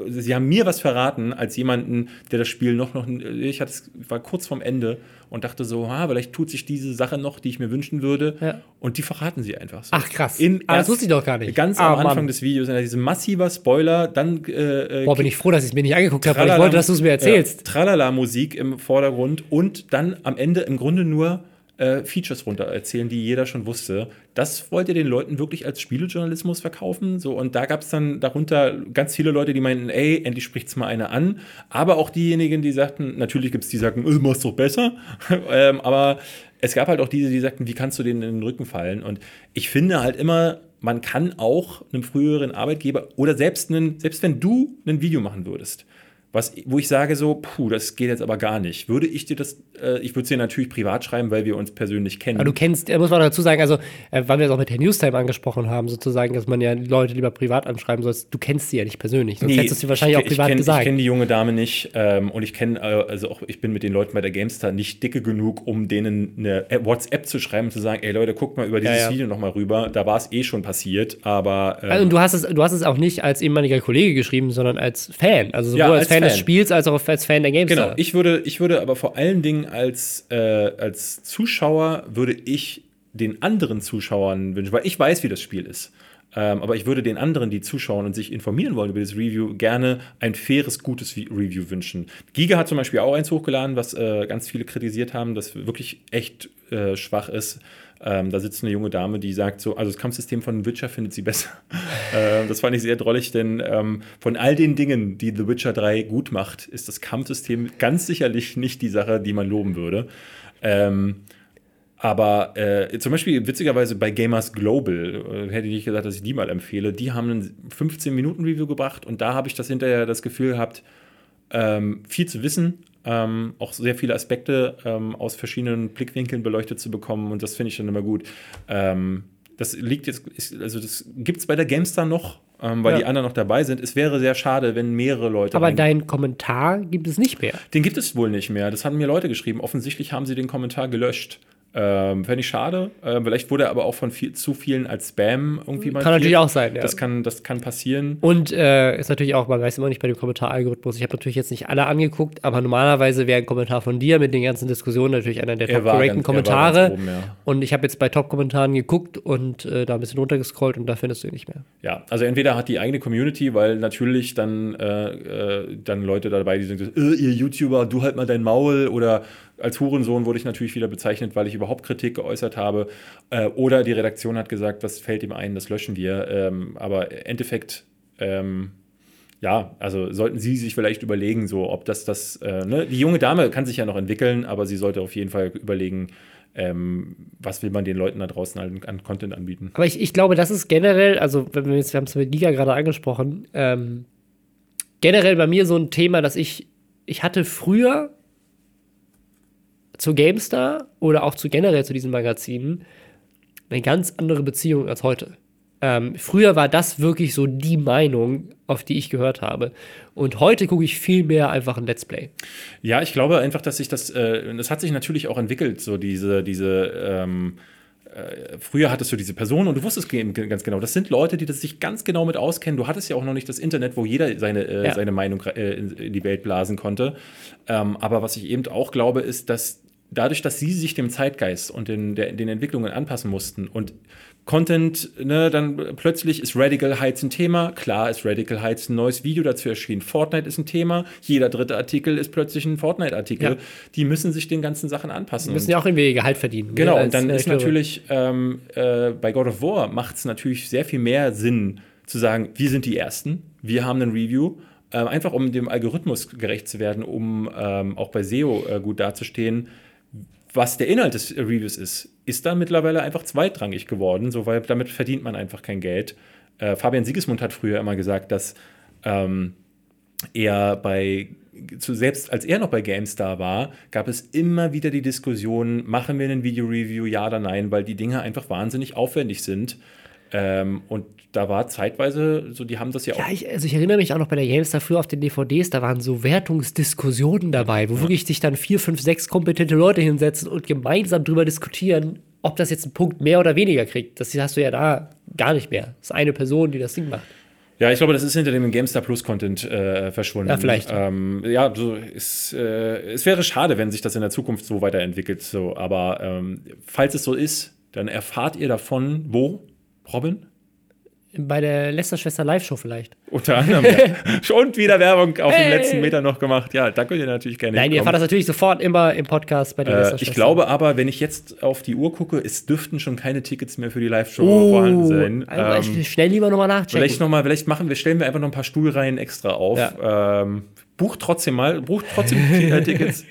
Sie haben mir was verraten als jemanden, der das Spiel noch noch ich hatte war kurz vorm Ende und dachte so, ha, vielleicht tut sich diese Sache noch, die ich mir wünschen würde Ja. und die verraten sie einfach so. Ach, krass. Im Ah, das wusste ich doch gar nicht. Ganz Ah, am Anfang Mann. des Videos, diese massiver Spoiler, dann äh, äh, Boah, bin ich froh, dass ich es mir nicht angeguckt habe, weil ich wollte, dass du es mir erzählst. Ja, Tralala-Musik im Vordergrund und dann am Ende im Grunde nur äh, Features runter erzählen, die jeder schon wusste. Das wollt ihr den Leuten wirklich als Spielejournalismus verkaufen? So, und da gab es dann darunter ganz viele Leute, die meinten, ey, endlich spricht's mal einer an. Aber auch diejenigen, die sagten, natürlich gibt es die, die sagten, äh, mach's doch besser. ähm, aber es gab halt auch diese, die sagten, wie kannst du denen in den Rücken fallen? Und ich finde halt immer, man kann auch einem früheren Arbeitgeber oder selbst, einen, selbst wenn du ein Video machen würdest, was, wo ich sage so, puh, das geht jetzt aber gar nicht. Würde ich dir das, äh, ich würde es dir natürlich privat schreiben, weil wir uns persönlich kennen. Aber du kennst, muss man dazu sagen, also, äh, weil wir das auch mit der Newstime angesprochen haben, sozusagen, dass man ja Leute lieber privat anschreiben soll. Du kennst sie ja nicht persönlich. Sonst hättest du sie wahrscheinlich ich, auch privat ich kenn, gesagt. Ich kenne die junge Dame nicht ähm, und ich kenne, äh, also auch ich bin mit den Leuten bei der GameStar nicht dicke genug, um denen eine äh, WhatsApp zu schreiben und zu sagen, ey Leute, guckt mal über dieses ja. Video nochmal rüber. Da war es eh schon passiert, aber ähm, Also, und du hast, es, du hast es auch nicht als ehemaliger Kollege geschrieben, sondern als Fan. Also sowohl Ja, als, als Fan, des Fan. Spiels als auch als Fan der GameStar. Genau, ich würde, ich würde aber vor allen Dingen als, äh, als Zuschauer würde ich den anderen Zuschauern wünschen, weil ich weiß, wie das Spiel ist. Ähm, aber ich würde den anderen, die zuschauen und sich informieren wollen über das Review, gerne ein faires, gutes Vi- Review wünschen. Giga hat zum Beispiel auch eins hochgeladen, was äh, ganz viele kritisiert haben, das wirklich echt äh, schwach ist. Ähm, da sitzt eine junge Dame, die sagt so, also das Kampfsystem von Witcher findet sie besser. ähm, das fand ich sehr drollig, denn ähm, von all den Dingen, die The Witcher 3 gut macht, ist das Kampfsystem ganz sicherlich nicht die Sache, die man loben würde. Ähm, aber äh, zum Beispiel witzigerweise bei Gamers Global, äh, hätte ich nicht gesagt, dass ich die mal empfehle, die haben ein 15-Minuten-Review gebracht und da habe ich das hinterher das Gefühl gehabt, ähm, viel zu wissen, ähm, auch sehr viele Aspekte ähm, aus verschiedenen Blickwinkeln beleuchtet zu bekommen und das finde ich dann immer gut. Ähm, Das liegt jetzt, ist, also das gibt es bei der Gamestar noch, ähm, weil Ja. die anderen noch dabei sind. Es wäre sehr schade, wenn mehrere Leute. Aber deinen Kommentar gibt es nicht mehr. den gibt es wohl nicht mehr. Das haben mir Leute geschrieben. Offensichtlich haben sie den Kommentar gelöscht. Ähm, Fände ich schade. Ähm, vielleicht wurde er aber auch von viel, zu vielen als Spam irgendwie Kann natürlich auch sein, ja. Das kann, das kann passieren. Und äh, ist natürlich auch, man weiß immer nicht bei dem Kommentaralgorithmus. Ich habe natürlich jetzt nicht alle angeguckt, aber normalerweise wäre ein Kommentar von dir mit den ganzen Diskussionen natürlich einer der Er top-correcten Kommentare. oben, ja. Und ich habe jetzt bei Top-Kommentaren geguckt und äh, da ein bisschen runtergescrollt und da findest du ihn nicht mehr. Ja, also entweder hat die eigene Community, weil natürlich dann, äh, äh, dann Leute dabei, die sagen, äh, ihr YouTuber, du halt mal dein Maul oder als Hurensohn wurde ich natürlich wieder bezeichnet, weil ich überhaupt Kritik geäußert habe. Äh, oder die Redaktion hat gesagt, was fällt ihm ein, das löschen wir. Ähm, aber im Endeffekt, ähm, ja, also sollten Sie sich vielleicht überlegen, so ob das das, äh, ne? die junge Dame kann sich ja noch entwickeln, aber sie sollte auf jeden Fall überlegen, ähm, was will man den Leuten da draußen an, an Content anbieten. Aber ich, ich glaube, das ist generell, also wenn wir jetzt, wir haben es mit Liga gerade angesprochen, ähm, generell bei mir so ein Thema, dass ich, ich hatte früher zu GameStar oder auch zu generell zu diesen Magazinen eine ganz andere Beziehung als heute. Ähm, früher war das wirklich so die Meinung, auf die ich gehört habe. Und heute gucke ich viel mehr einfach ein Let's Play. Ja, ich glaube einfach, dass sich das, äh, das hat sich natürlich auch entwickelt, so diese, diese, ähm, äh, früher hattest du diese Person und du wusstest ganz genau, das sind Leute, die das sich ganz genau mit auskennen. Du hattest ja auch noch nicht das Internet, wo jeder seine, äh, Ja. seine Meinung äh, in, in die Welt blasen konnte. Ähm, aber was ich eben auch glaube, ist, dass dadurch, dass sie sich dem Zeitgeist und den, der, den Entwicklungen anpassen mussten und Content, ne, dann plötzlich ist Radical Heights ein Thema. Klar ist Radical Heights ein neues Video dazu erschienen. Fortnite ist ein Thema. Jeder dritte Artikel ist plötzlich ein Fortnite-Artikel. Ja. Die müssen sich den ganzen Sachen anpassen. Die müssen ja auch irgendwie Gehalt verdienen. ne, Genau, und dann ist Redakteure. natürlich ähm, äh, bei God of War macht es natürlich sehr viel mehr Sinn zu sagen, wir sind die Ersten, wir haben ein Review, äh, einfach um dem Algorithmus gerecht zu werden, um ähm, auch bei SEO äh, gut dazustehen. Was der Inhalt des Reviews ist, ist dann mittlerweile einfach zweitrangig geworden, so, weil damit verdient man einfach kein Geld. Äh, Fabian Siegesmund hat früher immer gesagt, dass ähm, er bei, selbst als er noch bei GameStar war, gab es immer wieder die Diskussion, machen wir einen Video-Review, ja oder nein, weil die Dinge einfach wahnsinnig aufwendig sind. Ähm, und da war zeitweise, so die haben das ja auch. Ja, ich, also ich erinnere mich auch noch bei der GameStar früher auf den DVDs, da waren so Wertungsdiskussionen dabei, wo wirklich sich dann vier, fünf, sechs kompetente Leute hinsetzen und gemeinsam drüber diskutieren, ob das jetzt einen Punkt mehr oder weniger kriegt. Das hast du ja da gar nicht mehr. Das ist eine Person, die das Ding macht. Ja, ich glaube, das ist hinter dem GameStar Plus Content äh, verschwunden. Ja, vielleicht. Ähm, ja, so ist, äh, es wäre schade, wenn sich das in der Zukunft so weiterentwickelt. So, aber ähm, falls es so ist, dann erfahrt ihr davon, wo, Robin? Bei der Lester-Schwester Live-Show vielleicht. Unter anderem. ja. Und wieder Werbung auf Hey. dem letzten Meter noch gemacht. Ja, da könnt ihr natürlich gerne Nein, ihr erfahrt das natürlich sofort immer im Podcast bei der Äh, Lester-Schwester. ich glaube aber, wenn ich jetzt auf die Uhr gucke, es dürften schon keine Tickets mehr für die Live-Show oh, vorhanden sein. also Ähm, schnell lieber nochmal nachchecken. vielleicht noch mal, vielleicht machen wir, stellen wir einfach noch ein paar Stuhlreihen extra auf. Ähm, bucht trotzdem mal, bucht trotzdem Tickets.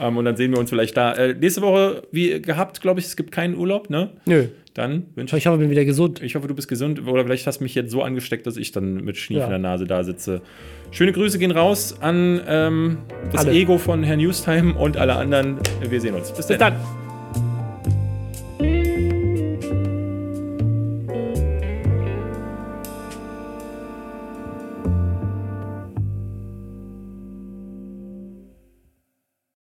ähm, und dann sehen wir uns vielleicht da. Äh, nächste Woche, wie gehabt, glaube ich, es gibt keinen Urlaub, ne? Nö. Dann wünsche ich. Ich hoffe, ich bin wieder gesund. Ich hoffe, du bist gesund oder vielleicht hast du mich jetzt so angesteckt, dass ich dann mit Schnief Ja. in der Nase da sitze. Schöne Grüße gehen raus an ähm, das Alle. Ego von Herrn Newstime und alle anderen. Wir sehen uns. Bis Bis dann. dann.